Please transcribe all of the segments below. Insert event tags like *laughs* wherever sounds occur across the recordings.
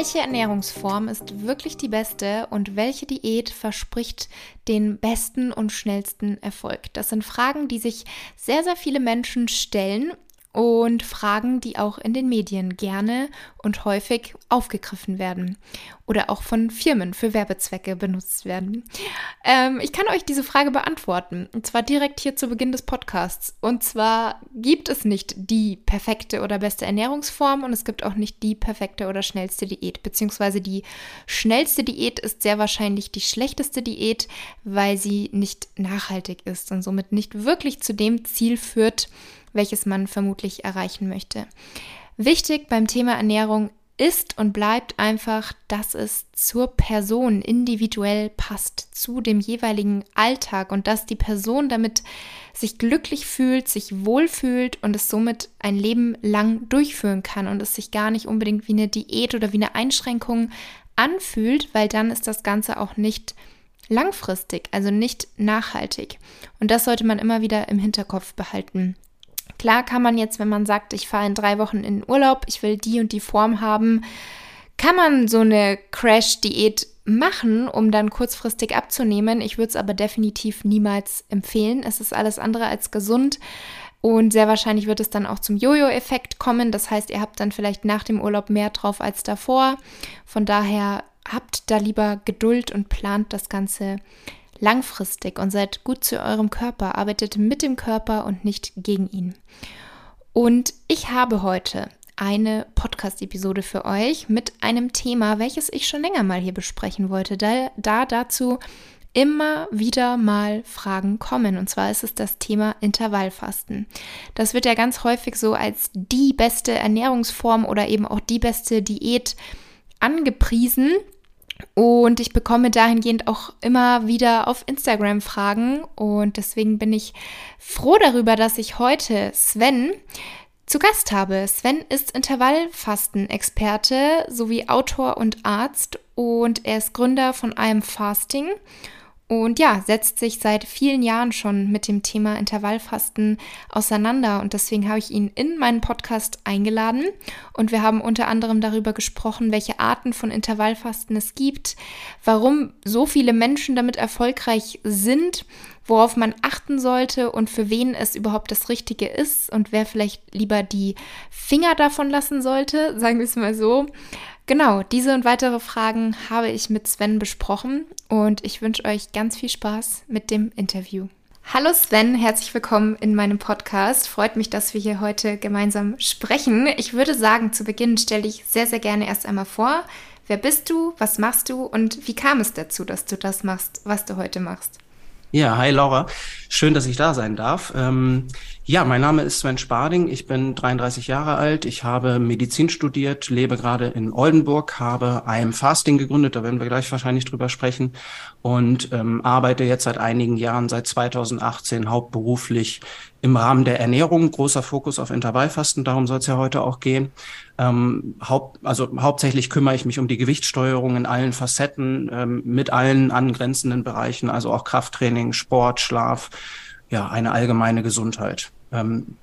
Welche Ernährungsform ist wirklich die beste und welche Diät verspricht den besten und schnellsten Erfolg? Das sind Fragen, die sich sehr, sehr viele Menschen stellen und Fragen, die auch in den Medien gerne und häufig aufgegriffen werden oder auch von Firmen für Werbezwecke benutzt werden. Ähm, ich kann euch diese Frage beantworten und zwar direkt hier zu Beginn des Podcasts. Und zwar gibt es nicht die perfekte oder beste Ernährungsform und es gibt auch nicht die perfekte oder schnellste Diät, beziehungsweise die schnellste Diät ist sehr wahrscheinlich die schlechteste Diät, weil sie nicht nachhaltig ist und somit nicht wirklich zu dem Ziel führt, welches man vermutlich erreichen möchte. Wichtig beim Thema Ernährung ist und bleibt einfach, dass es zur Person individuell passt, zu dem jeweiligen Alltag und dass die Person damit sich glücklich fühlt, sich wohlfühlt und es somit ein Leben lang durchführen kann und es sich gar nicht unbedingt wie eine Diät oder wie eine Einschränkung anfühlt, weil dann ist das Ganze auch nicht langfristig, also nicht nachhaltig. Und das sollte man immer wieder im Hinterkopf behalten. Klar kann man jetzt, wenn man sagt, ich fahre in drei Wochen in Urlaub, ich will die und die Form haben, kann man so eine Crash-Diät machen, um dann kurzfristig abzunehmen. Ich würde es aber definitiv niemals empfehlen. Es ist alles andere als gesund. Und sehr wahrscheinlich wird es dann auch zum Jojo-Effekt kommen. Das heißt, ihr habt dann vielleicht nach dem Urlaub mehr drauf als davor. Von daher habt da lieber Geduld und plant das Ganze langfristig und seid gut zu eurem Körper, arbeitet mit dem Körper und nicht gegen ihn. Und ich habe heute eine Podcast-Episode für euch mit einem Thema, welches ich schon länger mal hier besprechen wollte, da, da dazu immer wieder mal Fragen kommen. Und zwar ist es das Thema Intervallfasten. Das wird ja ganz häufig so als die beste Ernährungsform oder eben auch die beste Diät angepriesen. Und ich bekomme dahingehend auch immer wieder auf Instagram Fragen. Und deswegen bin ich froh darüber, dass ich heute Sven zu Gast habe. Sven ist Intervallfasten-Experte sowie Autor und Arzt und er ist Gründer von einem Fasting und ja, setzt sich seit vielen Jahren schon mit dem Thema Intervallfasten auseinander. Und deswegen habe ich ihn in meinen Podcast eingeladen. Und wir haben unter anderem darüber gesprochen, welche Arten von Intervallfasten es gibt, warum so viele Menschen damit erfolgreich sind, worauf man achten sollte und für wen es überhaupt das Richtige ist und wer vielleicht lieber die Finger davon lassen sollte, *laughs* sagen wir es mal so. Genau, diese und weitere Fragen habe ich mit Sven besprochen und ich wünsche euch ganz viel Spaß mit dem Interview. Hallo Sven, herzlich willkommen in meinem Podcast. Freut mich, dass wir hier heute gemeinsam sprechen. Ich würde sagen, zu Beginn stelle ich sehr, sehr gerne erst einmal vor. Wer bist du, was machst du und wie kam es dazu, dass du das machst, was du heute machst? Ja, hi Laura. Schön, dass ich da sein darf. Ähm, ja, mein Name ist Sven Sparding. Ich bin 33 Jahre alt. Ich habe Medizin studiert, lebe gerade in Oldenburg, habe IM Fasting gegründet. Da werden wir gleich wahrscheinlich drüber sprechen und ähm, arbeite jetzt seit einigen Jahren, seit 2018 hauptberuflich im Rahmen der Ernährung. Großer Fokus auf Intervallfasten. Darum soll es ja heute auch gehen. Ähm, haupt, also hauptsächlich kümmere ich mich um die Gewichtssteuerung in allen Facetten, ähm, mit allen angrenzenden Bereichen, also auch Krafttraining, Sport, Schlaf, ja, eine allgemeine Gesundheit. Ähm,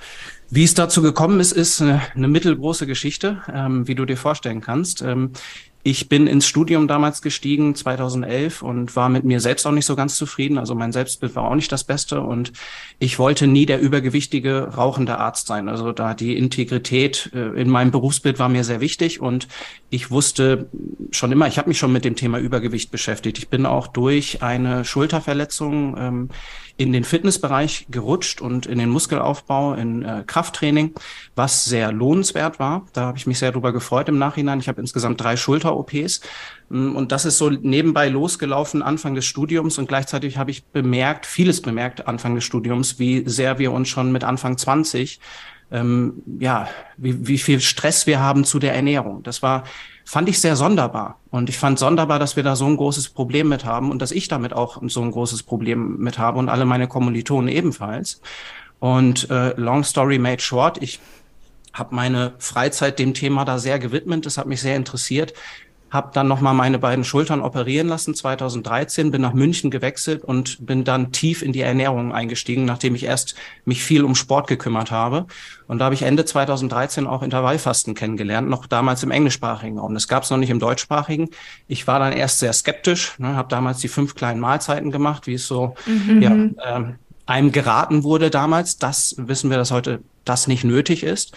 wie es dazu gekommen ist, ist eine, eine mittelgroße Geschichte, ähm, wie du dir vorstellen kannst. Ähm, ich bin ins Studium damals gestiegen, 2011, und war mit mir selbst auch nicht so ganz zufrieden. Also mein Selbstbild war auch nicht das Beste und ich wollte nie der übergewichtige, rauchende Arzt sein. Also da die Integrität äh, in meinem Berufsbild war mir sehr wichtig und ich wusste schon immer, ich habe mich schon mit dem Thema Übergewicht beschäftigt. Ich bin auch durch eine Schulterverletzung ähm, in den Fitnessbereich gerutscht und in den Muskelaufbau, in äh, Krafttraining, was sehr lohnenswert war. Da habe ich mich sehr drüber gefreut im Nachhinein. Ich habe insgesamt drei Schulter-OPs mm, und das ist so nebenbei losgelaufen Anfang des Studiums und gleichzeitig habe ich bemerkt, vieles bemerkt Anfang des Studiums, wie sehr wir uns schon mit Anfang 20 ähm, ja, wie, wie viel Stress wir haben zu der Ernährung. Das war fand ich sehr sonderbar. Und ich fand sonderbar, dass wir da so ein großes Problem mit haben und dass ich damit auch so ein großes Problem mit habe und alle meine Kommilitonen ebenfalls. Und äh, long story made short, ich habe meine Freizeit dem Thema da sehr gewidmet. Das hat mich sehr interessiert. Habe dann nochmal meine beiden Schultern operieren lassen 2013, bin nach München gewechselt und bin dann tief in die Ernährung eingestiegen, nachdem ich erst mich viel um Sport gekümmert habe. Und da habe ich Ende 2013 auch Intervallfasten kennengelernt, noch damals im englischsprachigen Raum. Das gab es noch nicht im deutschsprachigen. Ich war dann erst sehr skeptisch, ne, habe damals die fünf kleinen Mahlzeiten gemacht, wie es so mhm. ja, ähm, einem geraten wurde damals. Das wissen wir, dass heute das nicht nötig ist.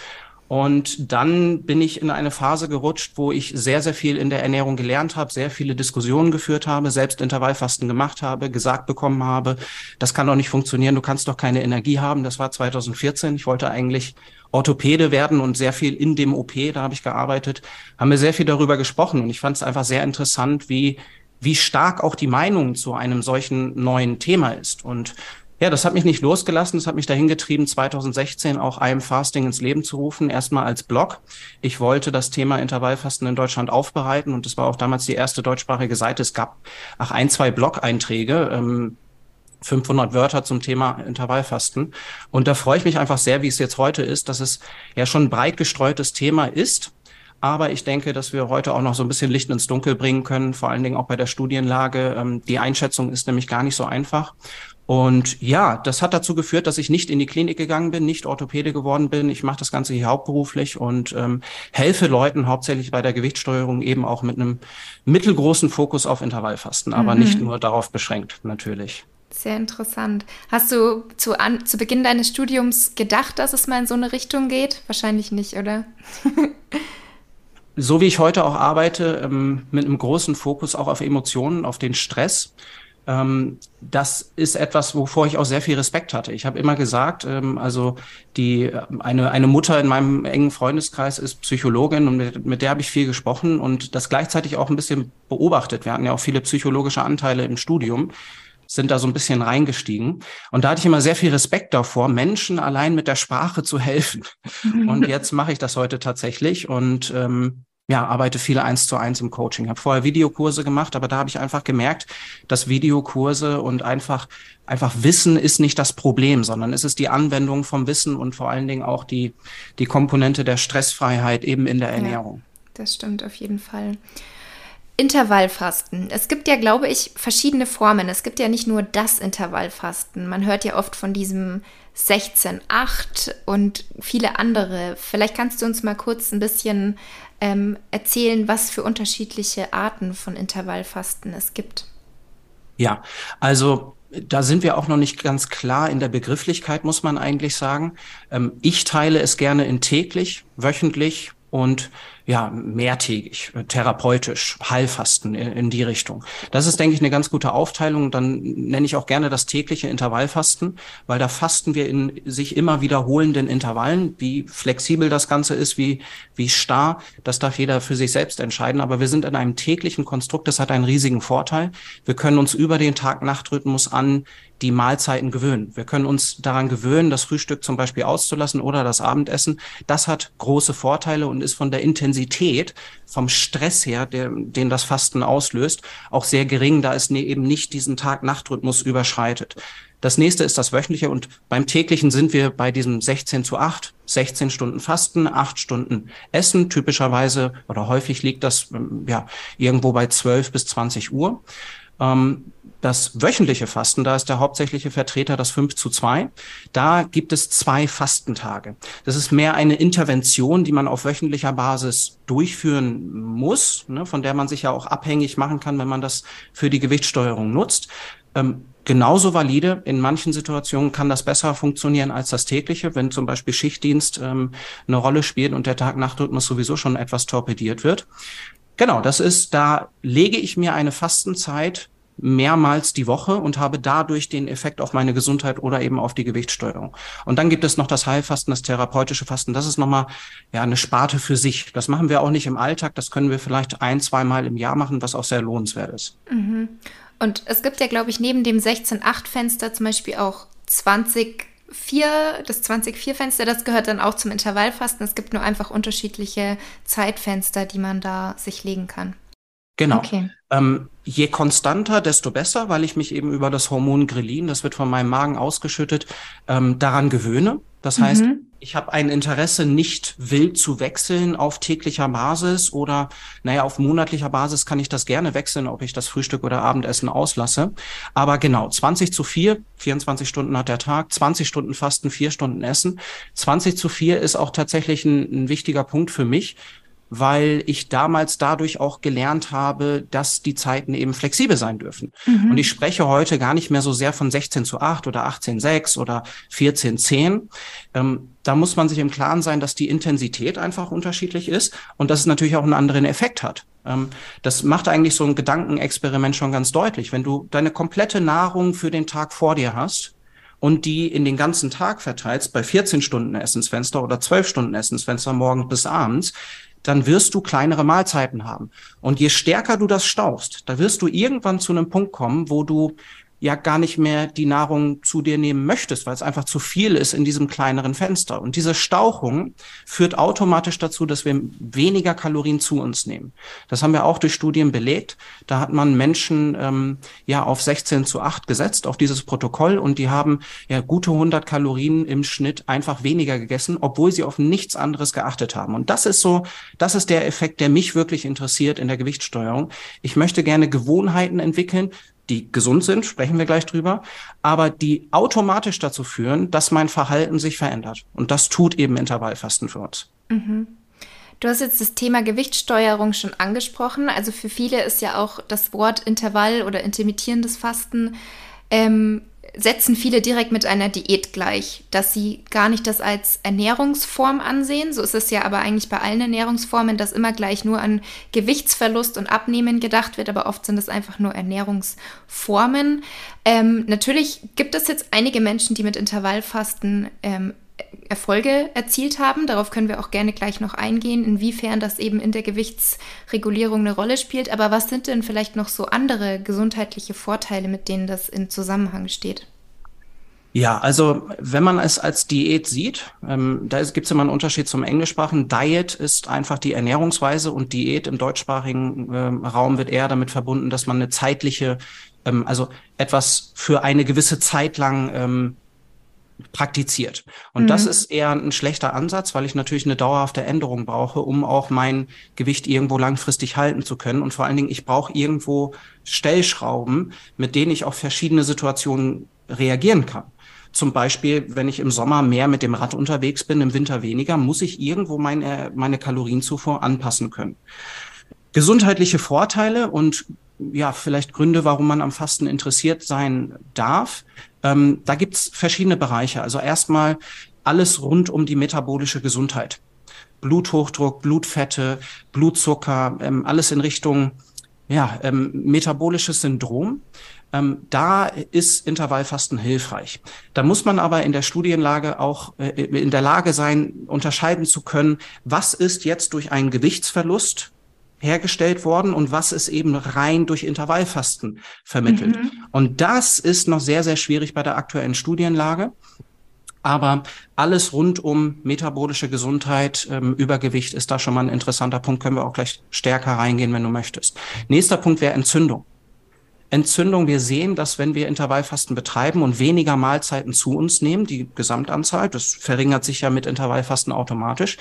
Und dann bin ich in eine Phase gerutscht, wo ich sehr, sehr viel in der Ernährung gelernt habe, sehr viele Diskussionen geführt habe, selbst Intervallfasten gemacht habe, gesagt bekommen habe, das kann doch nicht funktionieren, du kannst doch keine Energie haben. Das war 2014. Ich wollte eigentlich Orthopäde werden und sehr viel in dem OP, da habe ich gearbeitet, haben wir sehr viel darüber gesprochen. Und ich fand es einfach sehr interessant, wie wie stark auch die Meinung zu einem solchen neuen Thema ist. Und ja, das hat mich nicht losgelassen. Das hat mich dahin getrieben, 2016 auch I Am Fasting ins Leben zu rufen. Erstmal als Blog. Ich wollte das Thema Intervallfasten in Deutschland aufbereiten und das war auch damals die erste deutschsprachige Seite. Es gab ach ein, zwei Blog-Einträge. Ähm, 500 Wörter zum Thema Intervallfasten. Und da freue ich mich einfach sehr, wie es jetzt heute ist, dass es ja schon ein breit gestreutes Thema ist. Aber ich denke, dass wir heute auch noch so ein bisschen Licht ins Dunkel bringen können, vor allen Dingen auch bei der Studienlage. Ähm, die Einschätzung ist nämlich gar nicht so einfach. Und ja, das hat dazu geführt, dass ich nicht in die Klinik gegangen bin, nicht Orthopäde geworden bin. Ich mache das Ganze hier hauptberuflich und ähm, helfe Leuten hauptsächlich bei der Gewichtssteuerung eben auch mit einem mittelgroßen Fokus auf Intervallfasten, aber mhm. nicht nur darauf beschränkt, natürlich. Sehr interessant. Hast du zu, an, zu Beginn deines Studiums gedacht, dass es mal in so eine Richtung geht? Wahrscheinlich nicht, oder? *laughs* so wie ich heute auch arbeite, ähm, mit einem großen Fokus auch auf Emotionen, auf den Stress das ist etwas, wovor ich auch sehr viel Respekt hatte. Ich habe immer gesagt, ähm, also die eine eine Mutter in meinem engen Freundeskreis ist Psychologin und mit, mit der habe ich viel gesprochen und das gleichzeitig auch ein bisschen beobachtet. Wir hatten ja auch viele psychologische Anteile im Studium sind da so ein bisschen reingestiegen. Und da hatte ich immer sehr viel Respekt davor, Menschen allein mit der Sprache zu helfen. *laughs* Und jetzt mache ich das heute tatsächlich. Und ähm, ja, arbeite viel eins zu eins im Coaching. Habe vorher Videokurse gemacht, aber da habe ich einfach gemerkt, dass Videokurse und einfach einfach Wissen ist nicht das Problem, sondern es ist die Anwendung vom Wissen und vor allen Dingen auch die die Komponente der Stressfreiheit eben in der Ernährung. Ja, das stimmt auf jeden Fall. Intervallfasten. Es gibt ja, glaube ich, verschiedene Formen. Es gibt ja nicht nur das Intervallfasten. Man hört ja oft von diesem 16-8 und viele andere. Vielleicht kannst du uns mal kurz ein bisschen ähm, erzählen, was für unterschiedliche Arten von Intervallfasten es gibt. Ja, also da sind wir auch noch nicht ganz klar in der Begrifflichkeit, muss man eigentlich sagen. Ähm, ich teile es gerne in täglich, wöchentlich und ja, mehrtägig, therapeutisch, Heilfasten in, in, die Richtung. Das ist, denke ich, eine ganz gute Aufteilung. Dann nenne ich auch gerne das tägliche Intervallfasten, weil da fasten wir in sich immer wiederholenden Intervallen. Wie flexibel das Ganze ist, wie, wie starr, das darf jeder für sich selbst entscheiden. Aber wir sind in einem täglichen Konstrukt, das hat einen riesigen Vorteil. Wir können uns über den Tag-Nacht-Rhythmus an die Mahlzeiten gewöhnen. Wir können uns daran gewöhnen, das Frühstück zum Beispiel auszulassen oder das Abendessen. Das hat große Vorteile und ist von der Intensität vom Stress her, der, den das Fasten auslöst, auch sehr gering, da es ne, eben nicht diesen Tag-Nacht-Rhythmus überschreitet. Das nächste ist das wöchentliche und beim täglichen sind wir bei diesem 16 zu 8, 16 Stunden Fasten, 8 Stunden Essen. Typischerweise oder häufig liegt das ähm, ja irgendwo bei 12 bis 20 Uhr. Ähm, das wöchentliche Fasten, da ist der hauptsächliche Vertreter das 5 zu 2. Da gibt es zwei Fastentage. Das ist mehr eine Intervention, die man auf wöchentlicher Basis durchführen muss, ne, von der man sich ja auch abhängig machen kann, wenn man das für die Gewichtssteuerung nutzt. Ähm, genauso valide. In manchen Situationen kann das besser funktionieren als das tägliche, wenn zum Beispiel Schichtdienst ähm, eine Rolle spielt und der Tag-Nacht-Rhythmus sowieso schon etwas torpediert wird. Genau, das ist, da lege ich mir eine Fastenzeit mehrmals die Woche und habe dadurch den Effekt auf meine Gesundheit oder eben auf die Gewichtssteuerung. Und dann gibt es noch das Heilfasten, das therapeutische Fasten. Das ist nochmal ja eine Sparte für sich. Das machen wir auch nicht im Alltag. Das können wir vielleicht ein, zweimal im Jahr machen, was auch sehr lohnenswert ist. Mhm. Und es gibt ja, glaube ich, neben dem 16-8-Fenster zum Beispiel auch 20 4, das 20-4-Fenster, das gehört dann auch zum Intervallfasten. Es gibt nur einfach unterschiedliche Zeitfenster, die man da sich legen kann. Genau. Okay. Ähm, je konstanter, desto besser, weil ich mich eben über das Hormon Grelin, das wird von meinem Magen ausgeschüttet, ähm, daran gewöhne. Das heißt, mhm. ich habe ein Interesse, nicht wild zu wechseln auf täglicher Basis oder, naja, auf monatlicher Basis kann ich das gerne wechseln, ob ich das Frühstück oder Abendessen auslasse. Aber genau, 20 zu 4, 24 Stunden hat der Tag, 20 Stunden Fasten, 4 Stunden Essen. 20 zu 4 ist auch tatsächlich ein, ein wichtiger Punkt für mich, weil ich damals dadurch auch gelernt habe, dass die Zeiten eben flexibel sein dürfen. Mhm. Und ich spreche heute gar nicht mehr so sehr von 16 zu 8 oder 18 6 oder 14 10. Ähm, da muss man sich im Klaren sein, dass die Intensität einfach unterschiedlich ist und dass es natürlich auch einen anderen Effekt hat. Ähm, das macht eigentlich so ein Gedankenexperiment schon ganz deutlich. Wenn du deine komplette Nahrung für den Tag vor dir hast, und die in den ganzen Tag verteilst bei 14 Stunden Essensfenster oder 12 Stunden Essensfenster morgens bis abends, dann wirst du kleinere Mahlzeiten haben. Und je stärker du das stauchst, da wirst du irgendwann zu einem Punkt kommen, wo du ja gar nicht mehr die Nahrung zu dir nehmen möchtest, weil es einfach zu viel ist in diesem kleineren Fenster. Und diese Stauchung führt automatisch dazu, dass wir weniger Kalorien zu uns nehmen. Das haben wir auch durch Studien belegt. Da hat man Menschen ähm, ja auf 16 zu 8 gesetzt, auf dieses Protokoll, und die haben ja gute 100 Kalorien im Schnitt einfach weniger gegessen, obwohl sie auf nichts anderes geachtet haben. Und das ist so, das ist der Effekt, der mich wirklich interessiert in der Gewichtssteuerung. Ich möchte gerne Gewohnheiten entwickeln, die gesund sind, sprechen wir gleich drüber, aber die automatisch dazu führen, dass mein Verhalten sich verändert. Und das tut eben Intervallfasten für uns. Mhm. Du hast jetzt das Thema Gewichtssteuerung schon angesprochen. Also für viele ist ja auch das Wort Intervall oder intermittierendes Fasten ähm, setzen viele direkt mit einer Diät gleich, dass sie gar nicht das als Ernährungsform ansehen. So ist es ja aber eigentlich bei allen Ernährungsformen, dass immer gleich nur an Gewichtsverlust und Abnehmen gedacht wird, aber oft sind es einfach nur Ernährungsformen. Ähm, natürlich gibt es jetzt einige Menschen, die mit Intervallfasten ähm, Erfolge erzielt haben. Darauf können wir auch gerne gleich noch eingehen, inwiefern das eben in der Gewichtsregulierung eine Rolle spielt. Aber was sind denn vielleicht noch so andere gesundheitliche Vorteile, mit denen das in Zusammenhang steht? Ja, also wenn man es als Diät sieht, ähm, da gibt es immer einen Unterschied zum Englischsprachigen. Diet ist einfach die Ernährungsweise und Diät im deutschsprachigen äh, Raum wird eher damit verbunden, dass man eine zeitliche, ähm, also etwas für eine gewisse Zeit lang ähm, praktiziert. Und mhm. das ist eher ein schlechter Ansatz, weil ich natürlich eine dauerhafte Änderung brauche, um auch mein Gewicht irgendwo langfristig halten zu können. Und vor allen Dingen, ich brauche irgendwo Stellschrauben, mit denen ich auf verschiedene Situationen reagieren kann. Zum Beispiel, wenn ich im Sommer mehr mit dem Rad unterwegs bin, im Winter weniger, muss ich irgendwo meine, meine Kalorienzufuhr anpassen können. Gesundheitliche Vorteile und ja, vielleicht Gründe, warum man am Fasten interessiert sein darf. Ähm, da gibt's verschiedene Bereiche. Also erstmal alles rund um die metabolische Gesundheit. Bluthochdruck, Blutfette, Blutzucker, ähm, alles in Richtung ja, ähm, metabolisches Syndrom. Ähm, da ist Intervallfasten hilfreich. Da muss man aber in der Studienlage auch äh, in der Lage sein, unterscheiden zu können, was ist jetzt durch einen Gewichtsverlust hergestellt worden und was ist eben rein durch Intervallfasten vermittelt. Mhm. Und das ist noch sehr, sehr schwierig bei der aktuellen Studienlage. Aber alles rund um metabolische Gesundheit, ähm, Übergewicht ist da schon mal ein interessanter Punkt. Können wir auch gleich stärker reingehen, wenn du möchtest. Nächster Punkt wäre Entzündung. Entzündung. Wir sehen, dass wenn wir Intervallfasten betreiben und weniger Mahlzeiten zu uns nehmen, die Gesamtanzahl, das verringert sich ja mit Intervallfasten automatisch,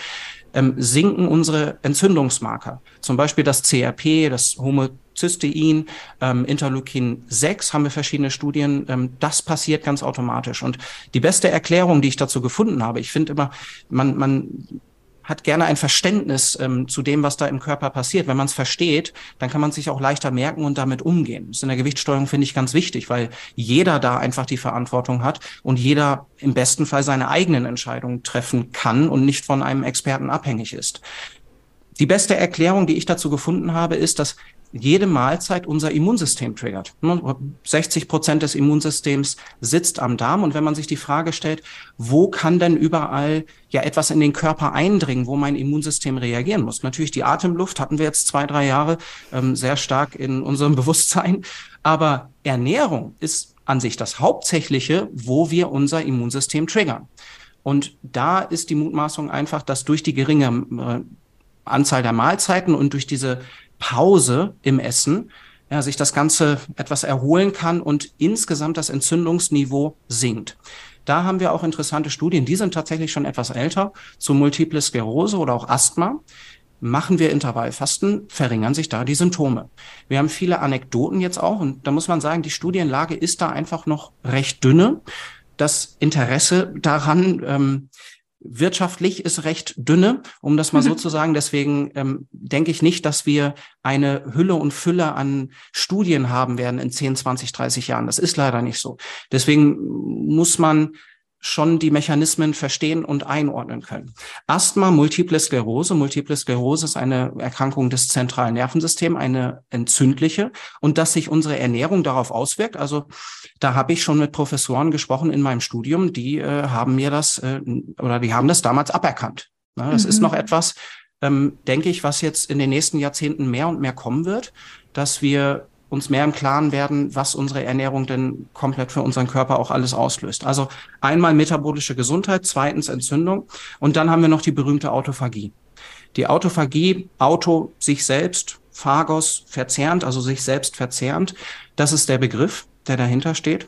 ähm, sinken unsere Entzündungsmarker. Zum Beispiel das CRP, das Homozystein, ähm, Interleukin 6 haben wir verschiedene Studien. Ähm, das passiert ganz automatisch. Und die beste Erklärung, die ich dazu gefunden habe, ich finde immer, man, man hat gerne ein Verständnis ähm, zu dem, was da im Körper passiert. Wenn man es versteht, dann kann man sich auch leichter merken und damit umgehen. Das ist in der Gewichtssteuerung, finde ich, ganz wichtig, weil jeder da einfach die Verantwortung hat und jeder im besten Fall seine eigenen Entscheidungen treffen kann und nicht von einem Experten abhängig ist. Die beste Erklärung, die ich dazu gefunden habe, ist, dass jede Mahlzeit unser Immunsystem triggert. 60 Prozent des Immunsystems sitzt am Darm. Und wenn man sich die Frage stellt, wo kann denn überall ja etwas in den Körper eindringen, wo mein Immunsystem reagieren muss? Natürlich die Atemluft hatten wir jetzt zwei, drei Jahre ähm, sehr stark in unserem *laughs* Bewusstsein. Aber Ernährung ist an sich das Hauptsächliche, wo wir unser Immunsystem triggern. Und da ist die Mutmaßung einfach, dass durch die geringe äh, Anzahl der Mahlzeiten und durch diese Pause im Essen ja, sich das Ganze etwas erholen kann und insgesamt das Entzündungsniveau sinkt. Da haben wir auch interessante Studien, die sind tatsächlich schon etwas älter, zu Multiple Sklerose oder auch Asthma. Machen wir Intervallfasten, verringern sich da die Symptome. Wir haben viele Anekdoten jetzt auch und da muss man sagen, die Studienlage ist da einfach noch recht dünne. Das Interesse daran, ähm, wirtschaftlich ist recht dünne, um das mal so zu sagen. Deswegen ähm, denke ich nicht, dass wir eine Hülle und Fülle an Studien haben werden in 10, 20, 30 Jahren. Das ist leider nicht so. Deswegen muss man schon die Mechanismen verstehen und einordnen können. Asthma, Multiple Sklerose. Multiple Sklerose ist eine Erkrankung des zentralen Nervensystems, eine entzündliche und dass sich unsere Ernährung darauf auswirkt. Also da habe ich schon mit Professoren gesprochen in meinem Studium, die äh, haben mir das äh, oder die haben das damals aberkannt. Na, das mhm. ist noch etwas, ähm, denke ich, was jetzt in den nächsten Jahrzehnten mehr und mehr kommen wird, dass wir uns mehr im Klaren werden, was unsere Ernährung denn komplett für unseren Körper auch alles auslöst. Also einmal metabolische Gesundheit, zweitens Entzündung und dann haben wir noch die berühmte Autophagie. Die Autophagie, Auto sich selbst, Phagos verzerrend, also sich selbst verzerrend, das ist der Begriff, der dahinter steht.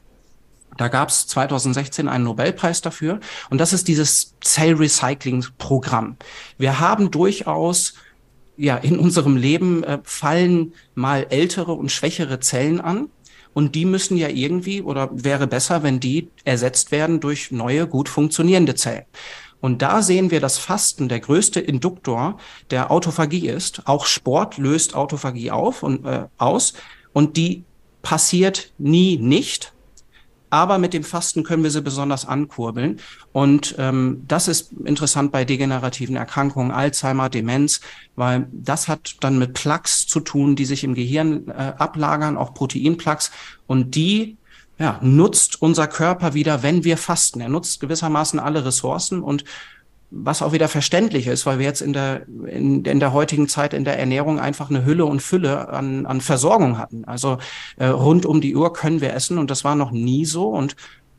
Da gab es 2016 einen Nobelpreis dafür und das ist dieses Cell Recycling Programm. Wir haben durchaus ja, in unserem Leben äh, fallen mal ältere und schwächere Zellen an. Und die müssen ja irgendwie, oder wäre besser, wenn die ersetzt werden durch neue, gut funktionierende Zellen. Und da sehen wir, dass Fasten der größte Induktor der Autophagie ist. Auch Sport löst Autophagie auf und äh, aus. Und die passiert nie nicht, aber mit dem Fasten können wir sie besonders ankurbeln. Und ähm, das ist interessant bei degenerativen Erkrankungen, Alzheimer, Demenz, weil das hat dann mit Plaques zu tun, die sich im Gehirn äh, ablagern, auch Proteinplaques. Und die ja, nutzt unser Körper wieder, wenn wir fasten. Er nutzt gewissermaßen alle Ressourcen und was auch wieder verständlich ist, weil wir jetzt in der, in, in der heutigen Zeit in der Ernährung einfach eine Hülle und Fülle an, an Versorgung hatten. Also äh, rund um die Uhr können wir essen und das war noch nie so. Und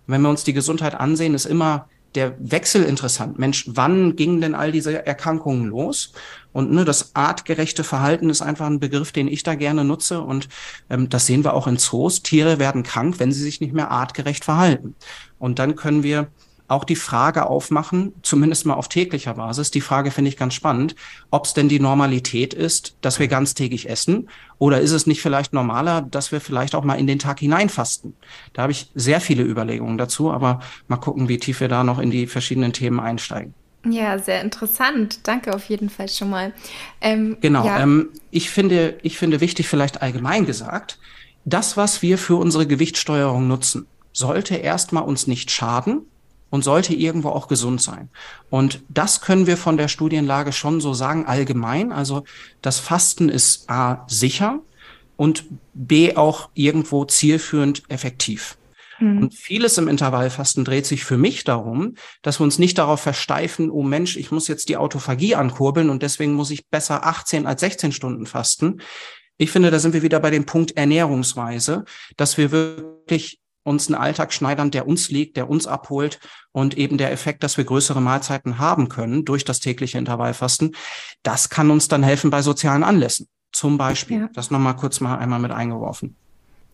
wenn wir uns die Gesundheit ansehen, ist immer der Wechsel interessant. Mensch, wann gingen denn all diese Erkrankungen los? Und ne, das artgerechte Verhalten ist einfach ein Begriff, den ich da gerne nutze. Und ähm, das sehen wir auch in Zoos. Tiere werden krank, wenn sie sich nicht mehr artgerecht verhalten. Und dann können wir auch die Frage aufmachen, zumindest mal auf täglicher Basis. Die Frage finde ich ganz spannend, ob es denn die Normalität ist, dass wir ganztägig essen oder ist es nicht vielleicht normaler, dass wir vielleicht auch mal in den Tag hineinfasten? Da habe ich sehr viele Überlegungen dazu, aber mal gucken, wie tief wir da noch in die verschiedenen Themen einsteigen. Ja, sehr interessant. Danke auf jeden Fall schon mal. Ähm, genau. Ja. Ähm, ich finde, ich finde wichtig, vielleicht allgemein gesagt, das, was wir für unsere Gewichtssteuerung nutzen, sollte erstmal uns nicht schaden, und sollte irgendwo auch gesund sein. Und das können wir von der Studienlage schon so sagen, allgemein. Also das Fasten ist A sicher und B auch irgendwo zielführend effektiv. Mhm. Und vieles im Intervallfasten dreht sich für mich darum, dass wir uns nicht darauf versteifen, oh Mensch, ich muss jetzt die Autophagie ankurbeln und deswegen muss ich besser 18 als 16 Stunden fasten. Ich finde, da sind wir wieder bei dem Punkt Ernährungsweise, dass wir wirklich uns einen Alltag schneidern, der uns liegt, der uns abholt und eben der Effekt, dass wir größere Mahlzeiten haben können durch das tägliche Intervallfasten, das kann uns dann helfen bei sozialen Anlässen. Zum Beispiel. Ja. Das nochmal kurz mal einmal mit eingeworfen.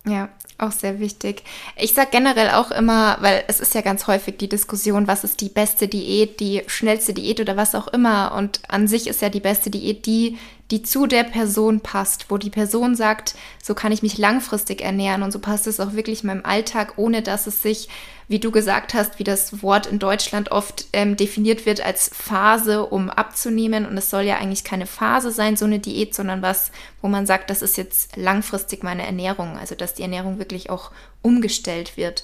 Ja, auch sehr wichtig. Ich sage generell auch immer, weil es ist ja ganz häufig die Diskussion, was ist die beste Diät, die schnellste Diät oder was auch immer. Und an sich ist ja die beste Diät die, die zu der Person passt, wo die Person sagt, so kann ich mich langfristig ernähren und so passt es auch wirklich in meinem Alltag, ohne dass es sich, wie du gesagt hast, wie das Wort in Deutschland oft ähm, definiert wird als Phase, um abzunehmen. Und es soll ja eigentlich keine Phase sein, so eine Diät, sondern was, wo man sagt, das ist jetzt langfristig meine Ernährung, also dass die Ernährung wirklich auch umgestellt wird.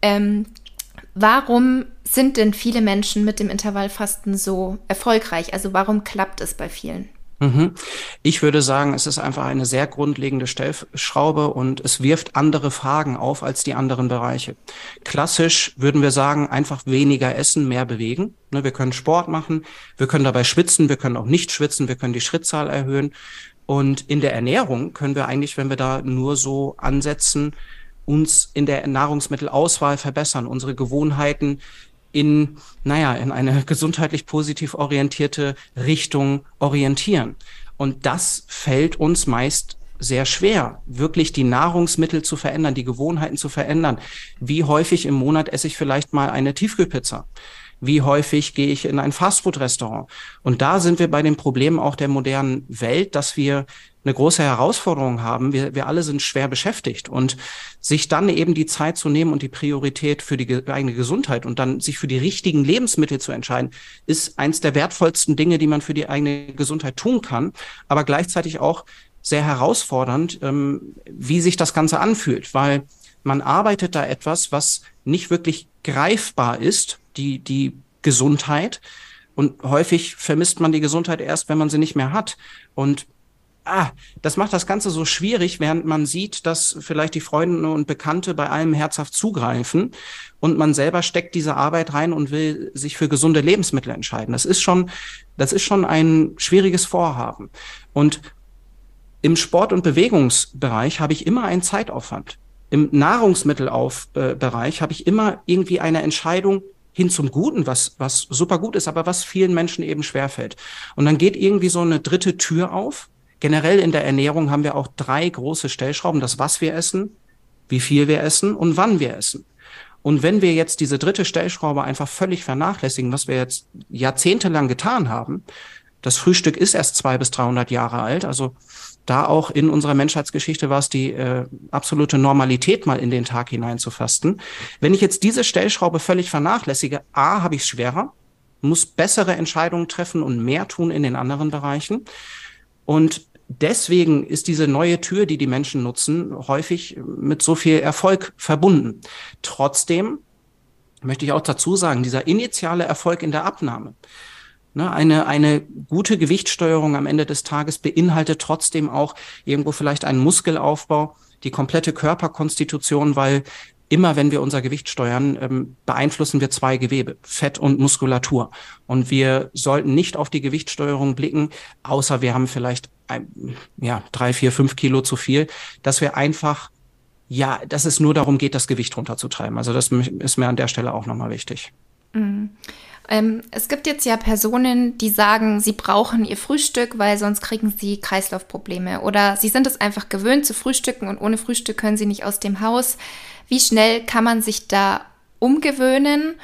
Ähm, warum sind denn viele Menschen mit dem Intervallfasten so erfolgreich? Also warum klappt es bei vielen? Mhm. Ich würde sagen, es ist einfach eine sehr grundlegende Stellschraube und es wirft andere Fragen auf als die anderen Bereiche. Klassisch würden wir sagen, einfach weniger essen, mehr bewegen. Ne, wir können Sport machen, wir können dabei schwitzen, wir können auch nicht schwitzen, wir können die Schrittzahl erhöhen. Und in der Ernährung können wir eigentlich, wenn wir da nur so ansetzen, uns in der Nahrungsmittelauswahl verbessern, unsere Gewohnheiten in, naja, in eine *laughs* gesundheitlich positiv orientierte Richtung orientieren. Und das fällt uns meist sehr schwer, wirklich die Nahrungsmittel zu verändern, die Gewohnheiten zu verändern. Wie häufig im Monat esse ich vielleicht mal eine Tiefkühlpizza? Wie häufig gehe ich in ein Fastfood-Restaurant? Und da sind wir bei dem Problem auch der modernen Welt, dass wir eine große Herausforderung haben. Wir, wir alle sind schwer beschäftigt und sich dann eben die Zeit zu nehmen und die Priorität für die eigene Gesundheit und dann sich für die richtigen Lebensmittel zu entscheiden, ist eins der wertvollsten Dinge, die man für die eigene Gesundheit tun kann, aber gleichzeitig auch sehr herausfordernd, ähm, wie sich das Ganze anfühlt, weil man arbeitet da etwas, was nicht wirklich greifbar ist, die, die Gesundheit. Und häufig vermisst man die Gesundheit erst, wenn man sie nicht mehr hat. Und ah, das macht das Ganze so schwierig, während man sieht, dass vielleicht die Freunde und Bekannte bei allem herzhaft zugreifen und man selber steckt diese Arbeit rein und will sich für gesunde Lebensmittel entscheiden. Das ist schon, das ist schon ein schwieriges Vorhaben. Und im Sport- und Bewegungsbereich habe ich immer einen Zeitaufwand. Im Nahrungsmittelbereich habe ich immer irgendwie eine Entscheidung, hin zum Guten, was, was super gut ist, aber was vielen Menschen eben schwerfällt. Und dann geht irgendwie so eine dritte Tür auf, Generell in der Ernährung haben wir auch drei große Stellschrauben, das was wir essen, wie viel wir essen und wann wir essen. Und wenn wir jetzt diese dritte Stellschraube einfach völlig vernachlässigen, was wir jetzt jahrzehntelang getan haben, das Frühstück ist erst zwei bis 300 Jahre alt, also da auch in unserer Menschheitsgeschichte war es die äh, absolute Normalität, mal in den Tag hineinzufasten. Wenn ich jetzt diese Stellschraube völlig vernachlässige, a, habe ich es schwerer, muss bessere Entscheidungen treffen und mehr tun in den anderen Bereichen. Und deswegen ist diese neue Tür, die die Menschen nutzen, häufig mit so viel Erfolg verbunden. Trotzdem möchte ich auch dazu sagen, dieser initiale Erfolg in der Abnahme, ne, eine, eine gute Gewichtssteuerung am Ende des Tages beinhaltet trotzdem auch irgendwo vielleicht einen Muskelaufbau, die komplette Körperkonstitution, weil immer wenn wir unser Gewicht steuern, ähm, beeinflussen wir zwei Gewebe, Fett und Muskulatur. Und wir sollten nicht auf die Gewichtssteuerung blicken, außer wir haben vielleicht ein, ja, drei, vier, fünf Kilo zu viel, dass wir einfach, ja, dass es nur darum geht, das Gewicht runterzutreiben. Also das ist mir an der Stelle auch nochmal wichtig. Mhm. Ähm, es gibt jetzt ja Personen, die sagen, sie brauchen ihr Frühstück, weil sonst kriegen sie Kreislaufprobleme. Oder sie sind es einfach gewöhnt zu frühstücken und ohne Frühstück können sie nicht aus dem Haus. Wie schnell kann man sich da umgewöhnen?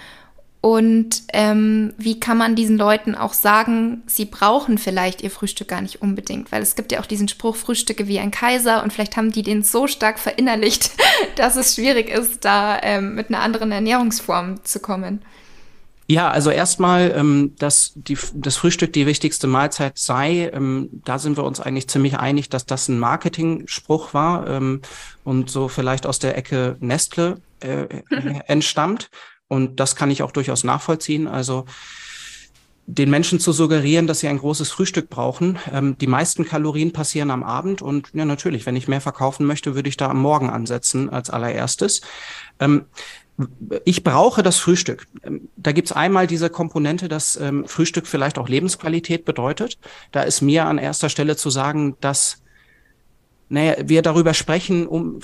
Und ähm, wie kann man diesen Leuten auch sagen, sie brauchen vielleicht ihr Frühstück gar nicht unbedingt? Weil es gibt ja auch diesen Spruch, Frühstücke wie ein Kaiser und vielleicht haben die den so stark verinnerlicht, *laughs* dass es schwierig ist, da ähm, mit einer anderen Ernährungsform zu kommen. Ja, also erstmal, ähm, dass die, das Frühstück die wichtigste Mahlzeit sei, ähm, da sind wir uns eigentlich ziemlich einig, dass das ein Marketing-Spruch war ähm, und so vielleicht aus der Ecke Nestle äh, *laughs* entstammt. Und das kann ich auch durchaus nachvollziehen. Also den Menschen zu suggerieren, dass sie ein großes Frühstück brauchen. Ähm, die meisten Kalorien passieren am Abend und ja, natürlich, wenn ich mehr verkaufen möchte, würde ich da am Morgen ansetzen als allererstes. Ähm, ich brauche das Frühstück. Da gibt's einmal diese Komponente, dass ähm, Frühstück vielleicht auch Lebensqualität bedeutet. Da ist mir an erster Stelle zu sagen, dass naja, wir darüber sprechen, um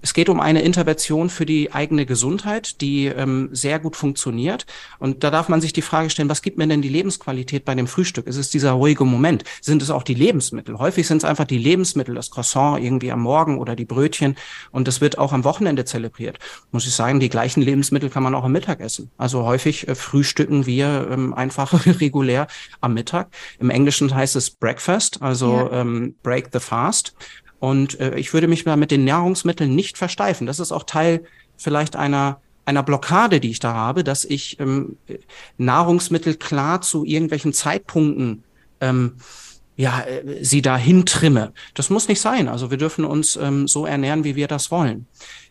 es geht um eine Intervention für die eigene Gesundheit, die ähm, sehr gut funktioniert. Und da darf man sich die Frage stellen, was gibt mir denn die Lebensqualität bei dem Frühstück? Ist es dieser ruhige Moment? Sind es auch die Lebensmittel? Häufig sind es einfach die Lebensmittel, das Croissant irgendwie am Morgen oder die Brötchen. Und das wird auch am Wochenende zelebriert. Muss ich sagen, die gleichen Lebensmittel kann man auch am Mittag essen. Also häufig äh, frühstücken wir ähm, einfach *laughs* regulär am Mittag. Im Englischen heißt es Breakfast, also ja. ähm, Break the Fast. Und äh, ich würde mich mal mit den Nahrungsmitteln nicht versteifen. Das ist auch Teil vielleicht einer einer Blockade, die ich da habe, dass ich ähm, Nahrungsmittel klar zu irgendwelchen Zeitpunkten ähm, ja, äh, sie dahin trimme. Das muss nicht sein. Also wir dürfen uns ähm, so ernähren, wie wir das wollen.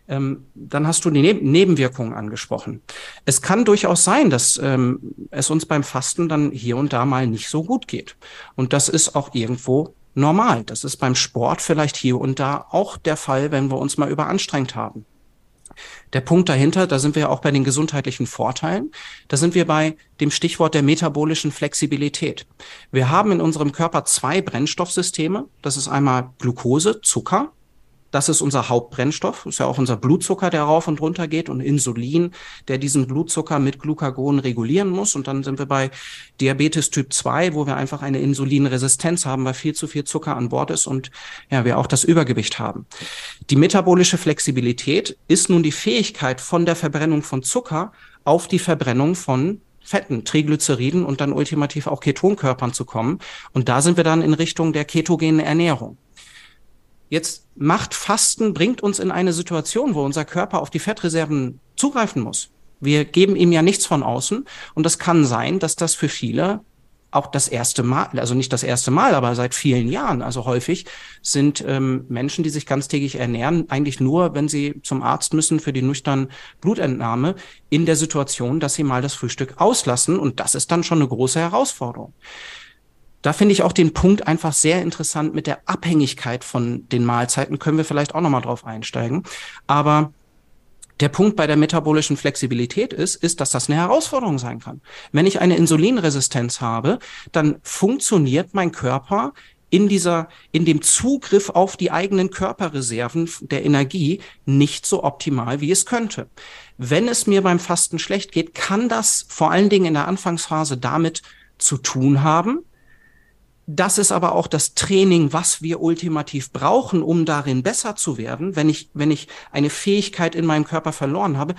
Ähm, dann hast du die Neb Nebenwirkungen angesprochen. Es kann durchaus sein, dass ähm, es uns beim Fasten dann hier und da mal nicht so gut geht. Und das ist auch irgendwo normal. Das ist beim Sport vielleicht hier und da auch der Fall, wenn wir uns mal überanstrengt haben. Der Punkt dahinter, da sind wir auch bei den gesundheitlichen Vorteilen, da sind wir bei dem Stichwort der metabolischen Flexibilität. Wir haben in unserem Körper zwei Brennstoffsysteme. Das ist einmal Glucose, Zucker. Das ist unser Hauptbrennstoff, ist ja auch unser Blutzucker, der rauf und runter geht und Insulin, der diesen Blutzucker mit Glucagon regulieren muss. Und dann sind wir bei Diabetes Typ 2, wo wir einfach eine Insulinresistenz haben, weil viel zu viel Zucker an Bord ist und ja, wir auch das Übergewicht haben. Die metabolische Flexibilität ist nun die Fähigkeit von der Verbrennung von Zucker auf die Verbrennung von Fetten, Triglyceriden und dann ultimativ auch Ketonkörpern zu kommen. Und da sind wir dann in Richtung der ketogenen Ernährung. Jetzt macht Fasten, bringt uns in eine Situation, wo unser Körper auf die Fettreserven zugreifen muss. Wir geben ihm ja nichts von außen. Und das kann sein, dass das für viele auch das erste Mal, also nicht das erste Mal, aber seit vielen Jahren, also häufig sind ähm, Menschen, die sich ganztägig ernähren, eigentlich nur, wenn sie zum Arzt müssen für die nüchtern Blutentnahme, in der Situation, dass sie mal das Frühstück auslassen. Und das ist dann schon eine große Herausforderung. Da finde ich auch den Punkt einfach sehr interessant mit der Abhängigkeit von den Mahlzeiten. Können wir vielleicht auch nochmal drauf einsteigen. Aber der Punkt bei der metabolischen Flexibilität ist, ist, dass das eine Herausforderung sein kann. Wenn ich eine Insulinresistenz habe, dann funktioniert mein Körper in dieser, in dem Zugriff auf die eigenen Körperreserven der Energie nicht so optimal, wie es könnte. Wenn es mir beim Fasten schlecht geht, kann das vor allen Dingen in der Anfangsphase damit zu tun haben, das ist aber auch das Training, was wir ultimativ brauchen, um darin besser zu werden. Wenn ich, wenn ich eine Fähigkeit in meinem Körper verloren habe,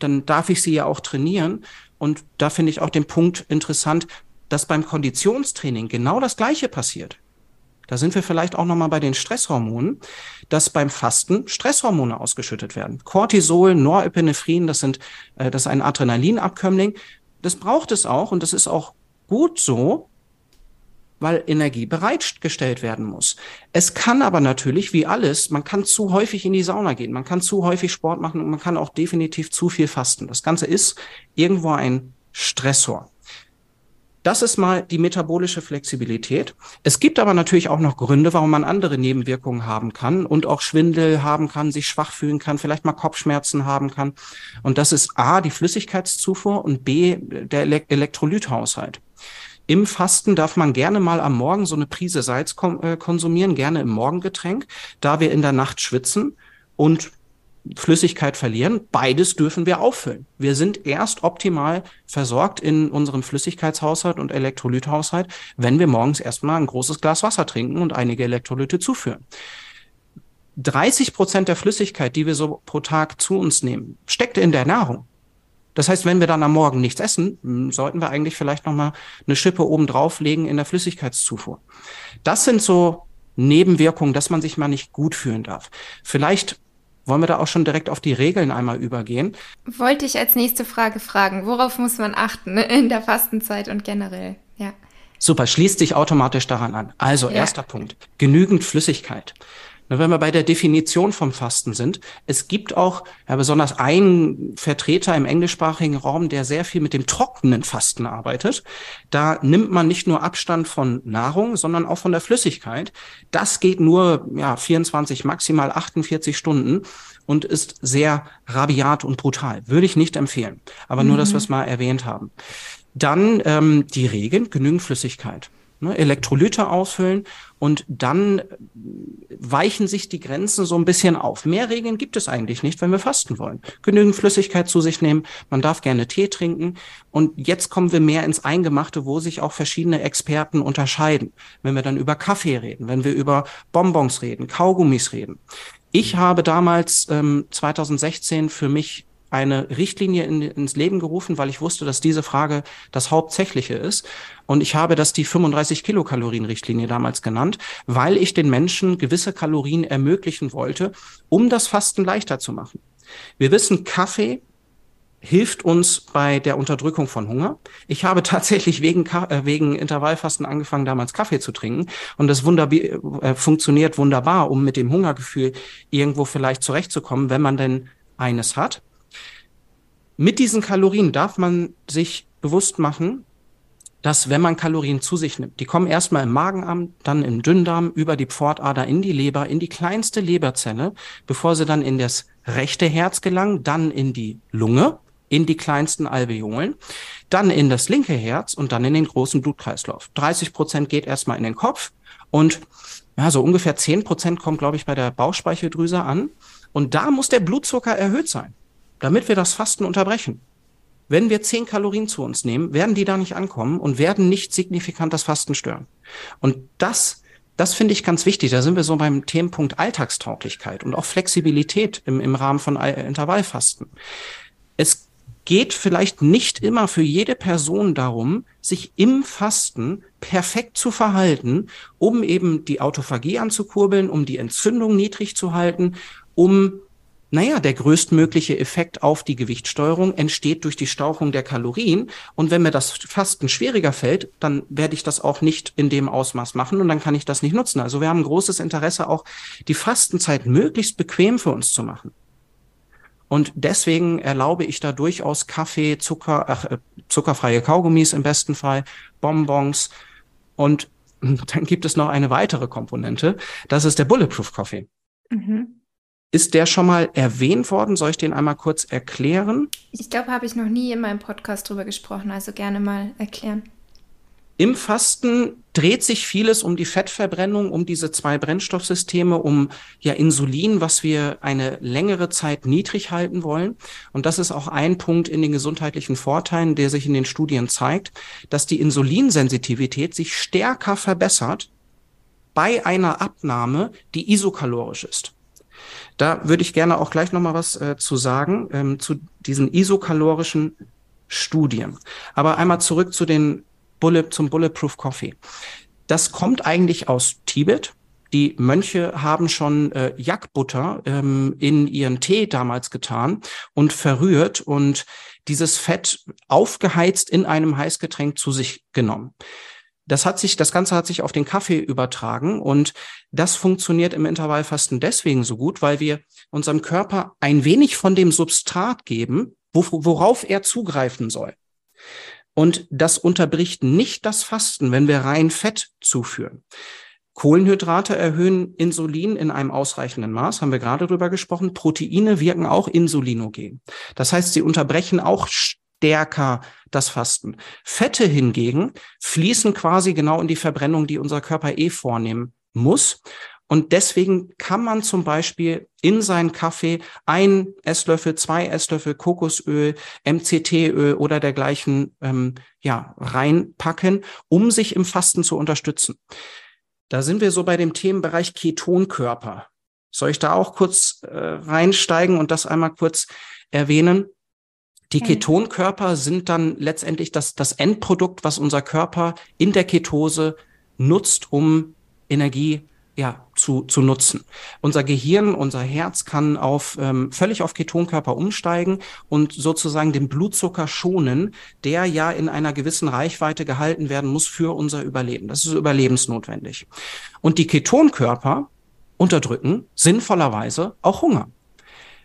dann darf ich sie ja auch trainieren. Und da finde ich auch den Punkt interessant, dass beim Konditionstraining genau das Gleiche passiert. Da sind wir vielleicht auch nochmal bei den Stresshormonen, dass beim Fasten Stresshormone ausgeschüttet werden. Cortisol, Norepinephrin, das sind, äh, das ist ein Adrenalinabkömmling. Das braucht es auch und das ist auch gut so, weil Energie bereitgestellt werden muss. Es kann aber natürlich, wie alles, man kann zu häufig in die Sauna gehen, man kann zu häufig Sport machen und man kann auch definitiv zu viel fasten. Das Ganze ist irgendwo ein Stressor. Das ist mal die metabolische Flexibilität. Es gibt aber natürlich auch noch Gründe, warum man andere Nebenwirkungen haben kann und auch Schwindel haben kann, sich schwach fühlen kann, vielleicht mal Kopfschmerzen haben kann. Und das ist A, die Flüssigkeitszufuhr und B, der Elektrolythaushalt. Im Fasten darf man gerne mal am Morgen so eine Prise Salz äh, konsumieren, gerne im Morgengetränk, da wir in der Nacht schwitzen und Flüssigkeit verlieren. Beides dürfen wir auffüllen. Wir sind erst optimal versorgt in unserem Flüssigkeitshaushalt und Elektrolythaushalt, wenn wir morgens erstmal ein großes Glas Wasser trinken und einige Elektrolyte zuführen. 30 Prozent der Flüssigkeit, die wir so pro Tag zu uns nehmen, steckt in der Nahrung. Das heißt, wenn wir dann am Morgen nichts essen, hm, sollten wir eigentlich vielleicht nochmal eine Schippe oben drauflegen in der Flüssigkeitszufuhr. Das sind so Nebenwirkungen, dass man sich mal nicht gut fühlen darf. Vielleicht wollen wir da auch schon direkt auf die Regeln einmal übergehen. Wollte ich als nächste Frage fragen, worauf muss man achten *laughs* in der Fastenzeit und generell? Ja. Super, schließt sich automatisch daran an. Also, ja. erster Punkt. Genügend Flüssigkeit. Wenn wir bei der Definition vom Fasten sind, es gibt auch ja, besonders einen Vertreter im englischsprachigen Raum, der sehr viel mit dem trockenen Fasten arbeitet. Da nimmt man nicht nur Abstand von Nahrung, sondern auch von der Flüssigkeit. Das geht nur ja, 24, maximal 48 Stunden und ist sehr rabiat und brutal. Würde ich nicht empfehlen. Aber mhm. nur, dass mhm. wir es mal erwähnt haben. Dann ähm, die Regeln, genügend Flüssigkeit ne, Elektrolyte ausfüllen und dann weichen sich die Grenzen so ein bisschen auf. Mehr Regeln gibt es eigentlich nicht, wenn wir fasten wollen. Genügend Flüssigkeit zu sich nehmen, man darf gerne Tee trinken und jetzt kommen wir mehr ins Eingemachte, wo sich auch verschiedene Experten unterscheiden. Wenn wir dann über Kaffee reden, wenn wir über Bonbons reden, Kaugummis reden. Ich habe damals ähm, 2016 für mich eine Richtlinie in, ins Leben gerufen, weil ich wusste, dass diese Frage das Hauptsächliche ist. Und ich habe das die 35 Kilokalorien Richtlinie damals genannt, weil ich den Menschen gewisse Kalorien ermöglichen wollte, um das Fasten leichter zu machen. Wir wissen, Kaffee hilft uns bei der Unterdrückung von Hunger. Ich habe *laughs* tatsächlich wegen, äh, wegen Intervallfasten angefangen, damals Kaffee zu trinken. Und das wunderbar, äh, funktioniert wunderbar, um mit dem Hungergefühl irgendwo vielleicht zurechtzukommen, wenn man denn eines hat. Mit diesen Kalorien darf man sich bewusst machen, dass wenn man Kalorien zu sich nimmt, die kommen erstmal im Magen an, dann im Dünndarm, über die Pfortader in die Leber, in die kleinste Leberzelle, bevor sie dann in das rechte Herz gelangen, dann in die Lunge, in die kleinsten Alveolen, dann in das linke Herz und dann in den großen Blutkreislauf. 30 Prozent geht erstmal in den Kopf Und ja, so ungefähr zehn Prozent kommt, glaube ich, bei der Bauchspeicheldrüse an. Und da muss der Blutzucker erhöht sein, damit wir das Fasten unterbrechen. Wenn wir zehn Kalorien zu uns nehmen, werden die da nicht ankommen und werden nicht signifikant das Fasten stören. Und das, das finde ich ganz wichtig. Da sind wir so beim Themenpunkt Alltagstauglichkeit und auch Flexibilität im, im Rahmen von Intervallfasten. Es geht vielleicht nicht immer für jede Person darum, sich im Fasten perfekt zu verhalten, um eben die Autophagie anzukurbeln, um die Entzündung niedrig zu halten, um naja, der größtmögliche Effekt auf die Gewichtssteuerung entsteht durch die Stauchung der Kalorien. Und wenn mir das Fasten schwieriger fällt, dann werde ich das auch nicht in dem Ausmaß machen und dann kann ich das nicht nutzen. Also wir haben großes Interesse, auch die Fastenzeit möglichst bequem für uns zu machen. Und deswegen erlaube ich da durchaus Kaffee, Zucker, ach, äh, zuckerfreie Kaugummis im besten Fall, Bonbons. Und *laughs* dann gibt es noch eine weitere Komponente. Das ist der Bulletproof Coffee. Mhm. Ist der schon mal erwähnt worden? Soll ich den einmal kurz erklären? Ich glaube, habe ich noch nie in meinem Podcast drüber gesprochen, also gerne mal erklären. Im Fasten dreht sich vieles um die Fettverbrennung, um diese zwei Brennstoffsysteme, um ja Insulin, was wir eine längere Zeit niedrig halten wollen. Und das ist auch ein Punkt in den gesundheitlichen Vorteilen, der sich in den Studien zeigt, dass die Insulinsensitivität sich stärker verbessert bei einer Abnahme, die isokalorisch ist. Da würde ich gerne auch gleich nochmal was äh, zu sagen, ähm, zu diesen isokalorischen Studien. Aber einmal zurück zu den Bullet, zum Bulletproof Coffee. Das kommt eigentlich aus Tibet. Die Mönche haben schon äh, Jackbutter ähm, in ihren Tee damals getan und verrührt und dieses Fett aufgeheizt in einem Heißgetränk zu sich genommen das hat sich, das Ganze hat sich auf den Kaffee übertragen und das funktioniert im Intervallfasten deswegen so gut, weil wir unserem Körper ein wenig von dem Substrat geben, worauf er zugreifen soll. Und das unterbricht nicht das Fasten, wenn wir rein Fett zuführen. Kohlenhydrate erhöhen Insulin in einem ausreichenden Maß, haben wir gerade drüber gesprochen. Proteine wirken auch insulinogen. Das heißt, sie unterbrechen auch stärker das Fasten. Fette hingegen fließen quasi genau in die Verbrennung, die unser Körper eh vornehmen muss. Und deswegen kann man zum Beispiel in seinen Kaffee ein Esslöffel, zwei Esslöffel Kokosöl, MCT-Öl oder dergleichen ähm, ja, reinpacken, um sich im Fasten zu unterstützen. Da sind wir so bei dem Themenbereich Ketonkörper. Soll ich da auch kurz äh, reinsteigen und das einmal kurz erwähnen? Die Ketonkörper sind dann letztendlich das, das Endprodukt, was unser Körper in der Ketose nutzt, um Energie ja, zu, zu nutzen. Unser Gehirn, unser Herz kann auf ähm, völlig auf Ketonkörper umsteigen und sozusagen den Blutzucker schonen, der ja in einer gewissen Reichweite gehalten werden muss für unser Überleben. Das ist überlebensnotwendig. Und die Ketonkörper unterdrücken sinnvollerweise auch Hunger.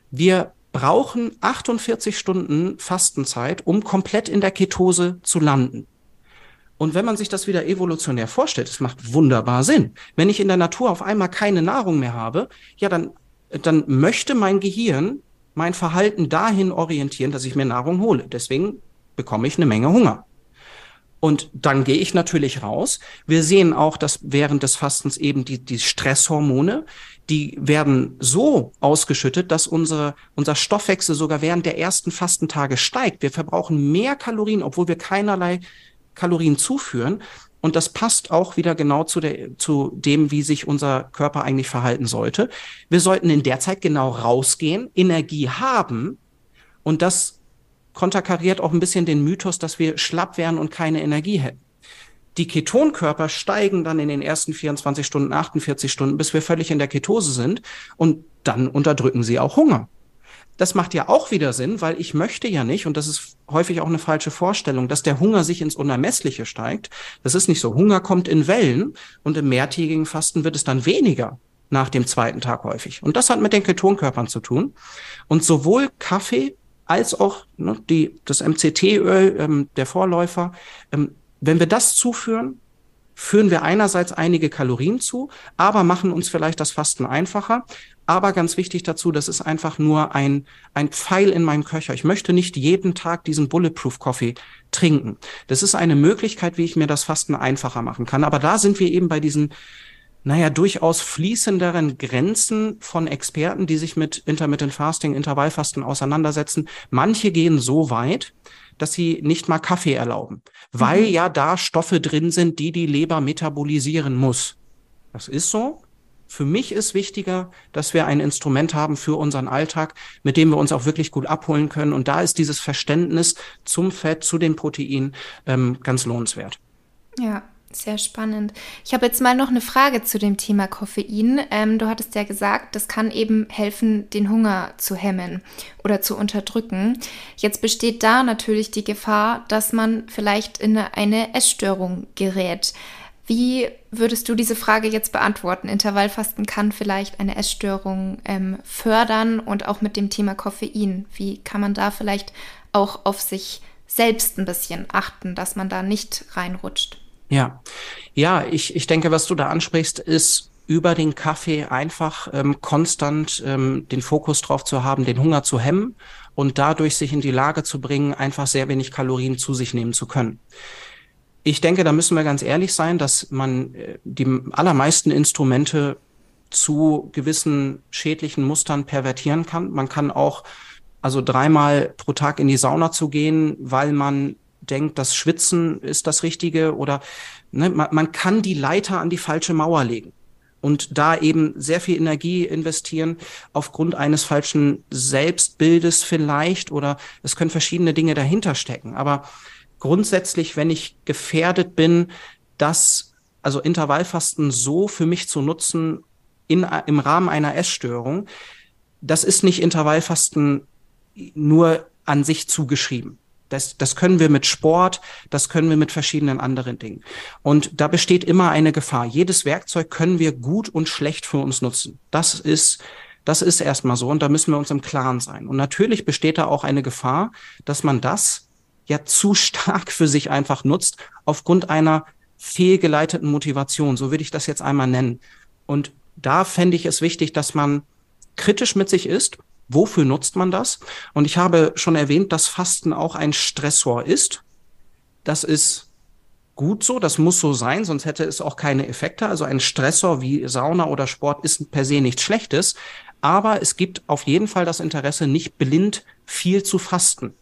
Wir brauchen 48 Stunden Fastenzeit, um komplett in der Ketose zu landen. Und wenn man sich das wieder evolutionär vorstellt, es macht wunderbar Sinn. Wenn ich in der Natur auf einmal keine Nahrung mehr habe, ja, dann, dann möchte mein Gehirn mein Verhalten dahin orientieren, dass ich mir Nahrung hole. Deswegen bekomme ich eine Menge Hunger. Und dann gehe ich natürlich raus. Wir sehen auch, dass während des Fastens eben die, die Stresshormone, die werden so ausgeschüttet, dass unsere, unser Stoffwechsel sogar während der ersten Fastentage steigt. Wir verbrauchen mehr Kalorien, obwohl wir keinerlei Kalorien zuführen. Und das passt auch wieder genau zu, der, zu dem, wie sich unser Körper eigentlich verhalten sollte. Wir sollten in der Zeit genau rausgehen, Energie haben. Und das konterkariert auch ein bisschen den Mythos, dass wir schlapp wären und keine Energie hätten. Die Ketonkörper steigen dann in den ersten 24 Stunden, 48 Stunden, bis wir völlig in der Ketose sind. Und dann unterdrücken sie auch Hunger. Das macht ja auch wieder Sinn, weil ich möchte ja nicht, und das ist häufig auch eine falsche Vorstellung, dass der Hunger sich ins Unermessliche steigt. Das ist nicht so. Hunger kommt in Wellen und im mehrtägigen Fasten wird es dann weniger nach dem zweiten Tag häufig. Und das hat mit den Ketonkörpern zu tun. Und sowohl Kaffee als auch ne, die, das MCT-Öl, ähm, der Vorläufer, ähm, wenn wir das zuführen, führen wir einerseits einige Kalorien zu, aber machen uns vielleicht das Fasten einfacher. Aber ganz wichtig dazu, das ist einfach nur ein, ein Pfeil in meinem Köcher. Ich möchte nicht jeden Tag diesen Bulletproof Coffee trinken. Das ist eine Möglichkeit, wie ich mir das Fasten einfacher machen kann. Aber da sind wir eben bei diesen naja, durchaus fließenderen Grenzen von Experten, die sich mit Intermittent Fasting, Intervallfasten auseinandersetzen. Manche gehen so weit, dass sie nicht mal Kaffee erlauben, weil mhm. ja da Stoffe drin sind, die die Leber metabolisieren muss. Das ist so. Für mich ist wichtiger, dass wir ein Instrument haben für unseren Alltag, mit dem wir uns auch wirklich gut abholen können. Und da ist dieses Verständnis zum Fett, zu den Proteinen ähm, ganz lohnenswert. Ja, sehr spannend. Ich habe jetzt mal noch eine Frage zu dem Thema Koffein. Ähm, du hattest ja gesagt, das kann eben helfen, den Hunger zu hemmen oder zu unterdrücken. Jetzt besteht da natürlich die Gefahr, dass man vielleicht in eine Essstörung gerät. Wie würdest du diese Frage jetzt beantworten? Intervallfasten kann vielleicht eine Essstörung ähm, fördern und auch mit dem Thema Koffein. Wie kann man da vielleicht auch auf sich selbst ein bisschen achten, dass man da nicht reinrutscht? Ja, ja, ich, ich denke, was du da ansprichst, ist über den Kaffee einfach ähm, konstant ähm, den Fokus drauf zu haben, den Hunger zu hemmen und dadurch sich in die Lage zu bringen, einfach sehr wenig Kalorien zu sich nehmen zu können. Ich denke, da müssen wir ganz ehrlich sein, dass man äh, die allermeisten Instrumente zu gewissen schädlichen Mustern pervertieren kann. Man kann auch also dreimal pro Tag in die Sauna zu gehen, weil man denkt, das Schwitzen ist das Richtige oder ne, man, man kann die Leiter an die falsche Mauer legen und da eben sehr viel Energie investieren aufgrund eines falschen Selbstbildes vielleicht oder es können verschiedene Dinge dahinter stecken. Aber grundsätzlich, wenn ich gefährdet bin, das, also Intervallfasten so für mich zu nutzen in, im Rahmen einer Essstörung, das ist nicht Intervallfasten nur an sich zugeschrieben. Das, das können wir mit Sport, das können wir mit verschiedenen anderen Dingen. Und da besteht immer eine Gefahr. Jedes Werkzeug können wir gut und schlecht für uns nutzen. Das ist, das ist erstmal so und da müssen wir uns im Klaren sein. Und natürlich besteht da auch eine Gefahr, dass man das ja zu *laughs* stark für sich einfach nutzt, aufgrund einer fehlgeleiteten Motivation. So würde ich das jetzt einmal nennen. Und da fände ich es wichtig, dass man kritisch mit sich ist Wofür nutzt man das? Und ich habe schon erwähnt, dass Fasten auch ein Stressor ist. Das ist gut so, das muss so sein, sonst hätte es auch keine Effekte. Also ein Stressor wie Sauna oder Sport ist per se nichts Schlechtes, aber es gibt auf jeden Fall das Interesse, nicht blind viel zu fasten.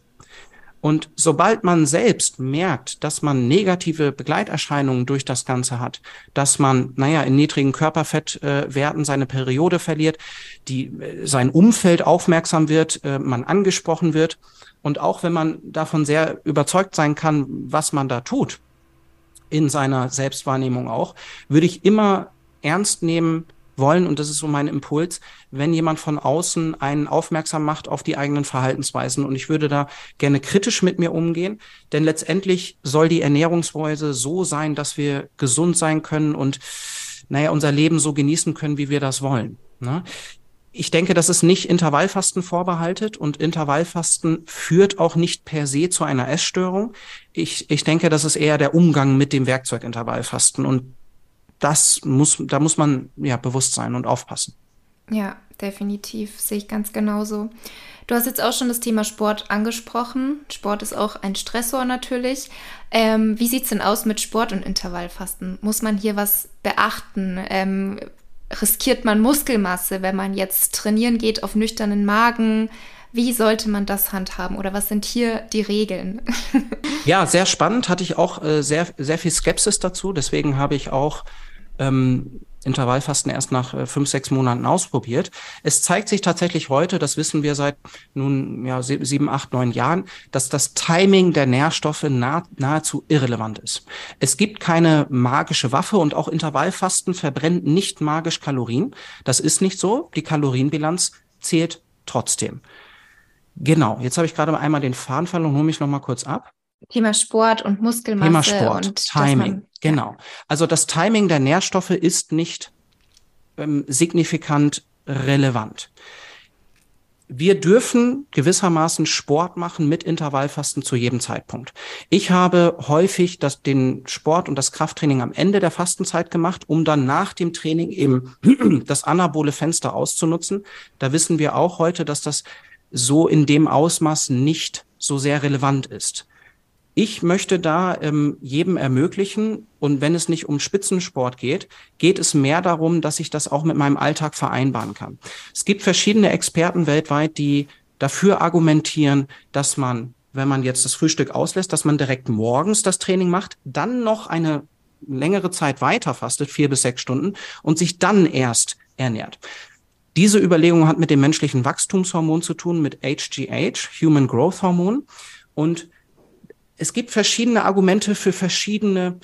Und sobald man selbst merkt, dass man negative Begleiterscheinungen durch das Ganze hat, dass man, naja, in niedrigen Körperfettwerten seine Periode verliert, die, äh, sein Umfeld aufmerksam wird, äh, man angesprochen wird. Und auch wenn man davon sehr überzeugt sein kann, was man da tut, in seiner Selbstwahrnehmung auch, würde ich immer ernst nehmen, wollen, und das ist so mein Impuls, wenn jemand von außen einen aufmerksam macht auf die eigenen Verhaltensweisen. Und ich würde da gerne kritisch mit mir umgehen, denn letztendlich soll die Ernährungsweise so sein, dass wir gesund sein können und naja, unser Leben so genießen können, wie wir das wollen. Ne? Ich denke, das ist nicht Intervallfasten vorbehaltet und Intervallfasten führt auch nicht per se zu einer Essstörung. Ich, ich denke, das ist eher der Umgang mit dem Werkzeug Intervallfasten und das muss, da muss man ja bewusst sein und aufpassen. Ja, definitiv. Sehe ich ganz genauso. Du hast jetzt auch schon das Thema Sport angesprochen. Sport ist auch ein Stressor natürlich. Ähm, wie sieht es denn aus mit Sport und Intervallfasten? Muss man hier was beachten? Ähm, riskiert man Muskelmasse, wenn man jetzt trainieren geht auf nüchternen Magen? Wie sollte man das handhaben oder was sind hier die Regeln? *laughs* ja, sehr spannend. Hatte ich auch äh, sehr, sehr viel Skepsis dazu. Deswegen habe ich auch ähm, Intervallfasten erst nach äh, fünf, sechs Monaten ausprobiert. Es zeigt sich tatsächlich heute, das wissen wir seit nun ja, sieben, acht, neun Jahren, dass das Timing der Nährstoffe nah, nahezu irrelevant ist. Es gibt keine magische Waffe und auch Intervallfasten verbrennt nicht magisch Kalorien. Das ist nicht so. Die Kalorienbilanz zählt trotzdem. Genau, jetzt habe ich gerade einmal den Faden verloren, hole mich noch mal kurz ab. Thema Sport und Muskelmasse. Thema Sport, und Timing, man, genau. Also das Timing der Nährstoffe ist nicht ähm, signifikant relevant. Wir dürfen gewissermaßen Sport machen mit Intervallfasten zu jedem Zeitpunkt. Ich habe häufig das, den Sport und das Krafttraining am Ende der Fastenzeit gemacht, um dann nach dem Training eben *clears throat* das anabole Fenster auszunutzen. Da wissen wir auch heute, dass das so in dem Ausmaß nicht so sehr relevant ist Ich möchte da ähm, jedem ermöglichen, und wenn es nicht um Spitzensport geht, geht es mehr darum, dass ich das auch mit meinem Alltag vereinbaren kann. Es gibt verschiedene Experten weltweit, die dafür argumentieren, dass man, wenn man jetzt das Frühstück auslässt, dass man direkt morgens das Training macht, dann noch eine längere Zeit weiter fastet, vier bis sechs Stunden, und sich dann erst ernährt. Diese Überlegung hat mit dem menschlichen Wachstumshormon zu tun, mit HGH, Human Growth Hormon. Und es gibt verschiedene Argumente für verschiedene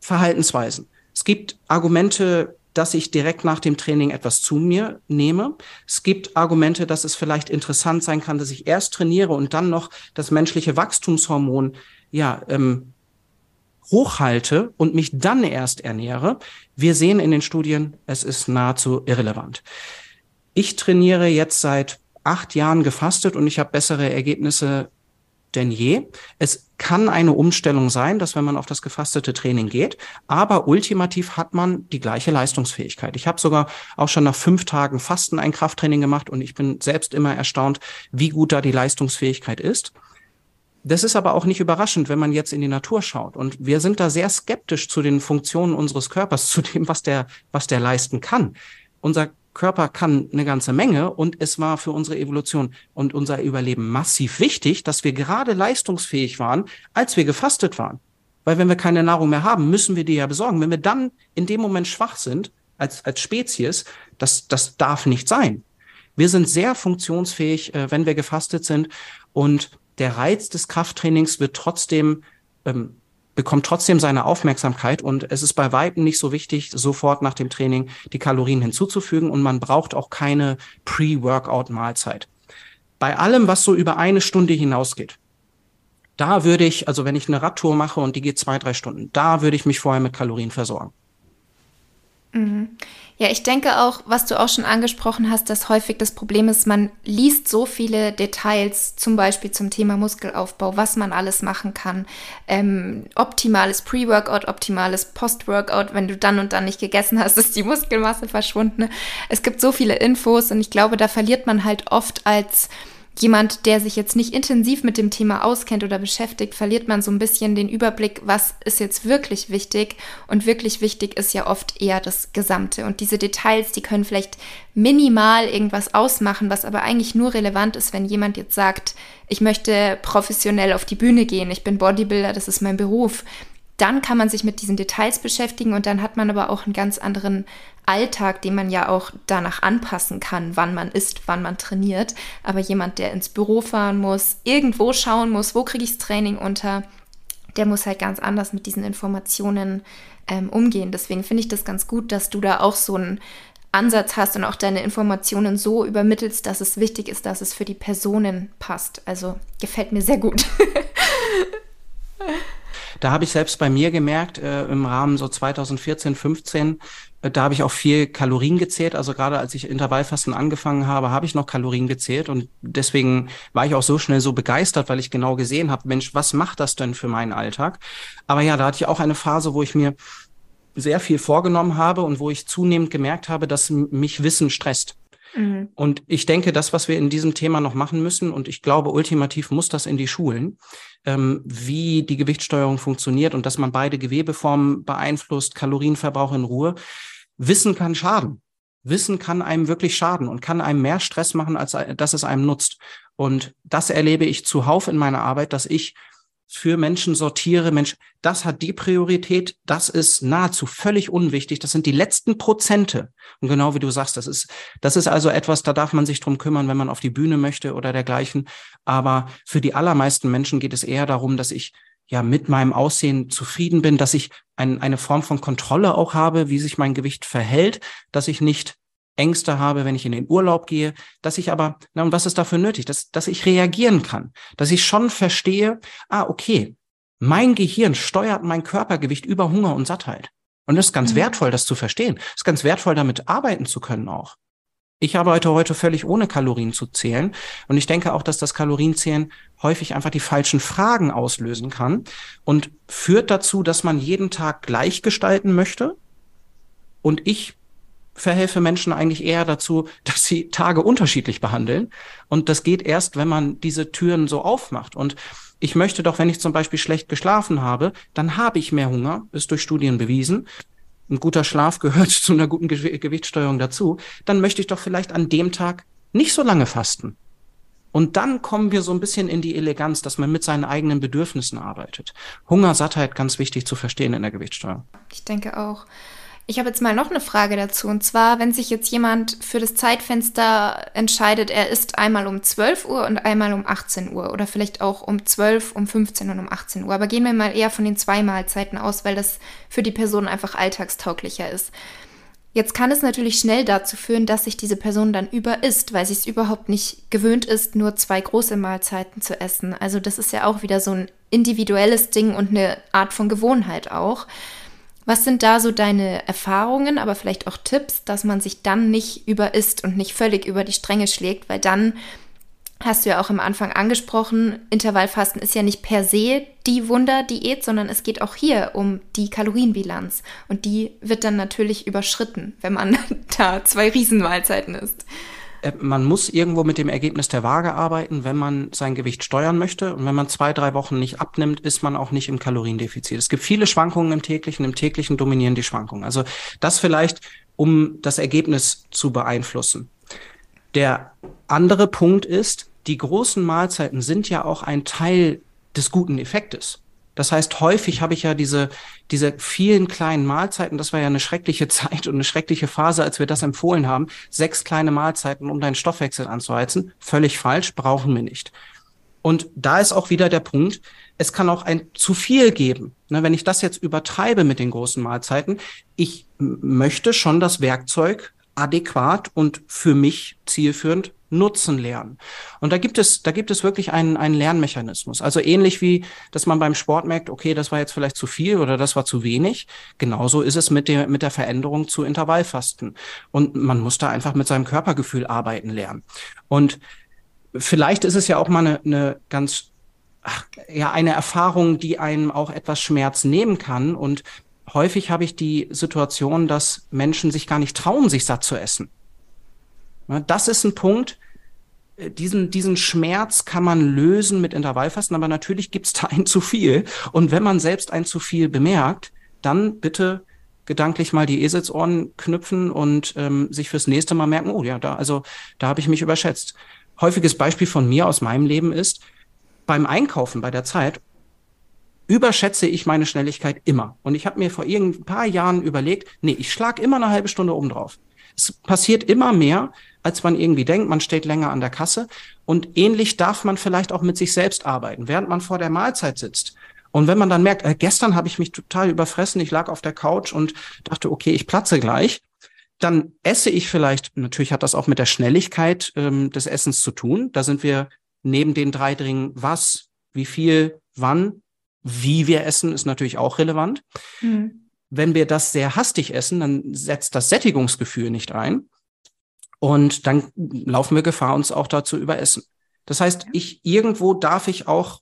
Verhaltensweisen. Es gibt Argumente, dass ich direkt nach dem Training etwas zu mir nehme. Es gibt Argumente, dass es vielleicht interessant sein kann, dass ich erst trainiere und dann noch das menschliche Wachstumshormon ja ähm, hochhalte und mich dann erst ernähre. Wir sehen in den Studien, es ist nahezu irrelevant. Ich trainiere jetzt seit acht Jahren gefastet und ich habe bessere Ergebnisse denn je. Es kann eine Umstellung sein, dass wenn man auf das gefastete Training geht, aber ultimativ hat man die gleiche Leistungsfähigkeit. Ich habe sogar auch schon nach fünf Tagen Fasten ein Krafttraining gemacht und ich bin selbst immer erstaunt, wie gut da die Leistungsfähigkeit ist. Das ist aber auch nicht überraschend, wenn man jetzt in die Natur schaut. Und wir sind da sehr skeptisch zu den Funktionen unseres Körpers, *laughs* zu dem, was der, was der leisten kann. Unser Körper kann eine ganze Menge und es war für unsere Evolution und unser Überleben massiv wichtig, dass wir gerade leistungsfähig waren, als wir gefastet waren. Weil wenn wir keine Nahrung mehr haben, müssen wir die ja besorgen. Wenn wir dann in dem Moment schwach sind, als, als Spezies, das, das darf nicht sein. Wir sind sehr funktionsfähig, äh, wenn wir gefastet sind und der Reiz des Krafttrainings wird trotzdem ähm, bekommt trotzdem seine Aufmerksamkeit und es ist bei Weitem nicht so wichtig, sofort nach dem Training die Kalorien hinzuzufügen und man braucht auch keine Pre-Workout-Mahlzeit. Bei allem, was so über eine Stunde hinausgeht, da würde ich, also wenn ich eine Radtour mache und die geht zwei, drei Stunden, da würde ich mich vorher mit Kalorien versorgen. Mhm. Ja, ich denke auch, was du auch schon angesprochen hast, dass häufig das Problem ist, man liest so viele Details, zum Beispiel zum Thema Muskelaufbau, was man alles machen kann. Ähm, optimales Pre-Workout, optimales Post-Workout, wenn du dann und dann nicht gegessen hast, *laughs* ist die Muskelmasse verschwunden. Es gibt so viele Infos und ich glaube, da verliert man halt oft als jemand, der sich jetzt nicht intensiv mit dem Thema auskennt oder beschäftigt, verliert man so ein bisschen den Überblick, was ist jetzt wirklich wichtig. Und wirklich wichtig ist ja oft eher das Gesamte. Und diese Details, die können vielleicht minimal irgendwas ausmachen, was aber eigentlich nur relevant ist, wenn jemand jetzt sagt, ich möchte professionell auf die Bühne gehen, ich bin Bodybuilder, das ist mein Beruf dann kann man sich mit diesen Details beschäftigen und dann hat man aber auch einen ganz anderen Alltag, den man ja auch danach anpassen kann, wann man isst, wann man trainiert. Aber jemand, der ins Büro fahren muss, irgendwo schauen muss, wo kriege ich das Training unter, der muss halt ganz anders mit diesen Informationen ähm, umgehen. Deswegen finde ich das ganz gut, dass du da auch so einen Ansatz hast und auch deine Informationen so übermittelst, dass es wichtig ist, dass es für die Personen passt. Also gefällt mir sehr gut. *laughs* Da habe ich selbst bei mir gemerkt, äh, im Rahmen so 2014, 15, äh, da habe ich auch viel Kalorien gezählt. Also gerade als ich Intervallfasten angefangen habe, habe ich noch Kalorien gezählt. Und deswegen war ich auch so schnell so begeistert, weil ich genau gesehen habe, Mensch, was macht das denn für meinen Alltag? Aber ja, da hatte ich auch eine Phase, wo ich mir sehr viel vorgenommen habe und wo ich zunehmend gemerkt habe, dass mich Wissen stresst. Mhm. Und ich denke, das, was wir in diesem Thema noch machen müssen, und ich glaube, ultimativ muss das in die Schulen, ähm, wie die Gewichtssteuerung funktioniert und dass man beide Gewebeformen beeinflusst, Kalorienverbrauch in Ruhe. Wissen kann schaden. Wissen kann einem wirklich schaden und kann einem mehr Stress machen, als dass es einem nutzt. Und das erlebe ich zuhauf in meiner Arbeit, dass ich für Menschen sortiere, Mensch, das hat die Priorität, das ist nahezu völlig unwichtig, das sind die letzten Prozente. Und genau wie du sagst, das ist, das ist also etwas, da darf man sich drum kümmern, wenn man auf die Bühne möchte oder dergleichen. Aber für die allermeisten Menschen geht es eher darum, dass ich ja mit meinem Aussehen zufrieden bin, dass ich ein, eine Form von Kontrolle auch habe, wie sich mein Gewicht verhält, dass ich nicht Ängste habe, wenn ich in den Urlaub gehe, dass ich aber, na und was ist dafür nötig, dass, dass ich reagieren kann, dass ich schon verstehe, ah, okay, mein Gehirn steuert mein Körpergewicht über Hunger und Sattheit. Und das ist ganz mhm. wertvoll, das zu verstehen. Das ist ganz wertvoll, damit arbeiten zu können auch. Ich arbeite heute völlig ohne Kalorien zu zählen. Und ich denke auch, dass das Kalorienzählen häufig einfach die falschen Fragen auslösen kann und führt dazu, dass man jeden Tag gleich gestalten möchte. Und ich verhelfe Menschen eigentlich eher dazu, *laughs* dass sie Tage unterschiedlich behandeln. Und das geht erst, wenn man diese Türen so aufmacht. Und Ich möchte doch, wenn ich zum Beispiel schlecht geschlafen habe, dann habe ich mehr Hunger, ist durch Studien bewiesen. Ein guter Schlaf gehört *laughs* zu einer guten Ge Gewichtssteuerung dazu. Dann möchte ich doch vielleicht an dem Tag nicht so lange fasten. Und dann kommen wir so ein bisschen in die Eleganz, dass man mit seinen eigenen Bedürfnissen arbeitet. Hunger, Sattheit ganz wichtig zu verstehen in der Gewichtssteuerung. Ich denke auch. Ich habe jetzt mal noch eine Frage dazu. Und zwar, wenn sich jetzt jemand für das Zeitfenster entscheidet, er isst einmal um 12 Uhr und einmal um 18 Uhr oder vielleicht auch um 12, um 15 und um 18 Uhr. Aber gehen wir mal eher von den zwei Mahlzeiten aus, weil das für die Person einfach alltagstauglicher ist. Jetzt kann es natürlich schnell dazu führen, dass sich diese Person dann überisst, weil sie es überhaupt nicht gewöhnt ist, nur zwei große Mahlzeiten zu essen. Also das ist ja auch wieder so ein individuelles Ding und eine Art von Gewohnheit auch. Was sind da so deine Erfahrungen, aber vielleicht auch Tipps, dass man sich dann nicht überisst und nicht völlig über die Stränge schlägt, weil dann hast du ja auch am Anfang angesprochen, Intervallfasten ist ja nicht per se die Wunderdiät, sondern es geht auch hier um die Kalorienbilanz und die wird dann natürlich überschritten, wenn man *laughs* da zwei Riesenmahlzeiten isst. Äh, man muss irgendwo mit dem Ergebnis der Waage arbeiten, wenn man sein Gewicht steuern möchte. Und wenn man zwei, drei Wochen nicht abnimmt, ist man auch nicht im Kaloriendefizit. Es gibt viele Schwankungen im täglichen. Im täglichen dominieren die Schwankungen. Also das vielleicht, um das Ergebnis zu beeinflussen. Der andere Punkt ist, die großen Mahlzeiten sind ja auch ein Teil des guten Effektes. Das heißt, häufig habe ich ja diese, diese vielen kleinen Mahlzeiten, das war ja eine schreckliche *laughs* Zeit und eine schreckliche Phase, als wir das empfohlen haben. Sechs kleine Mahlzeiten, um deinen Stoffwechsel anzuheizen. Völlig falsch, brauchen wir nicht. Und da ist auch wieder der Punkt, es kann auch ein zu viel geben. Ne, wenn ich das jetzt übertreibe mit den großen Mahlzeiten, ich möchte schon das Werkzeug adäquat und für mich zielführend nutzen lernen. Und da gibt es, da gibt es wirklich einen, einen Lernmechanismus. Also ähnlich wie, dass man beim Sport merkt, okay, das war jetzt vielleicht zu viel oder das war zu wenig. Genauso ist es mit der, mit der Veränderung zu Intervallfasten. Und man muss da einfach mit seinem Körpergefühl arbeiten lernen. Und vielleicht ist es ja auch mal eine, eine ganz, ach, ja, eine Erfahrung, die einem auch etwas Schmerz nehmen kann. Und häufig habe ich die Situation, dass Menschen sich gar nicht trauen, sich satt zu essen. Das ist ein Punkt, äh, diesen, diesen Schmerz kann man lösen mit Intervallfasten, aber natürlich gibt es da *laughs* ein zu viel. Und wenn man selbst ein zu viel bemerkt, dann bitte gedanklich mal die Eselsohren knüpfen und ähm, sich fürs nächste Mal merken, oh ja, da, also da habe ich mich überschätzt. Häufiges Beispiel von mir aus meinem Leben ist, beim Einkaufen bei der Zeit überschätze ich meine Schnelligkeit immer. Und ich habe mir vor irgendein paar Jahren überlegt, nee, ich schlag immer eine halbe Stunde oben drauf. Es passiert immer mehr, als man irgendwie denkt. Man steht länger an der Kasse. Und ähnlich darf man vielleicht auch mit sich selbst arbeiten, während man vor der Mahlzeit sitzt. Und wenn man dann merkt, äh, gestern habe ich mich total überfressen, ich lag auf der Couch und dachte, okay, ich platze gleich, dann esse ich vielleicht, natürlich hat das auch mit der Schnelligkeit ähm, des Essens zu tun. Da sind wir neben den drei Dingen, was, wie viel, wann, wie wir essen, ist natürlich auch relevant. Mhm. Wenn wir das sehr hastig essen, dann setzt das Sättigungsgefühl nicht ein. Und dann laufen wir Gefahr, uns auch dazu überessen. Das heißt, ich irgendwo darf ich auch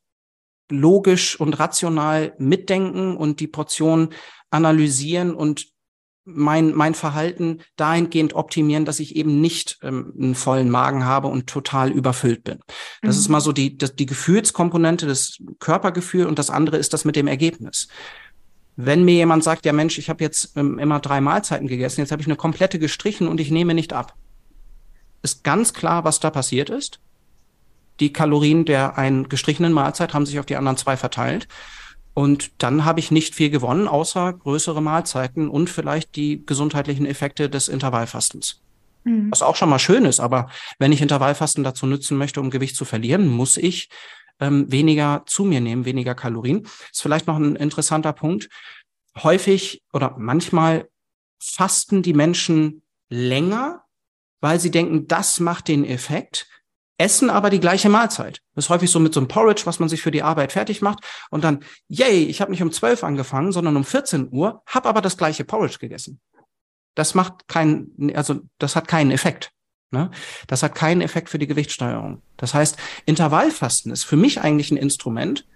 logisch und rational mitdenken und die Portion analysieren und mein, mein Verhalten dahingehend optimieren, dass ich eben nicht ähm, einen vollen Magen habe und total überfüllt bin. Das mhm. ist mal so die, die, die Gefühlskomponente, das Körpergefühl und das andere ist das mit dem Ergebnis. Wenn mir jemand sagt, ja Mensch, ich habe jetzt ähm, immer drei Mahlzeiten gegessen, jetzt habe ich eine komplette gestrichen und ich nehme nicht ab, ist ganz klar, was da passiert ist. Die Kalorien der einen gestrichenen Mahlzeit haben sich auf die anderen zwei verteilt. Und dann habe ich nicht viel gewonnen, außer größere Mahlzeiten und vielleicht die gesundheitlichen Effekte des Intervallfastens. Mhm. Was auch schon mal schön ist, aber wenn ich Intervallfasten dazu nutzen möchte, um Gewicht zu verlieren, muss ich ähm, weniger zu mir nehmen, weniger Kalorien. Ist vielleicht noch ein interessanter Punkt. Häufig oder manchmal fasten die Menschen länger, weil sie denken, das macht den Effekt, essen aber die gleiche Mahlzeit. Das ist häufig so mit so einem Porridge, was man sich für die Arbeit fertig macht und dann, yay, ich habe nicht um 12 angefangen, sondern um 14 Uhr, habe aber das gleiche Porridge gegessen. Das macht keinen, also das hat keinen Effekt. Ne? Das hat keinen Effekt für die Gewichtssteuerung. Das heißt, Intervallfasten ist für mich eigentlich ein Instrument,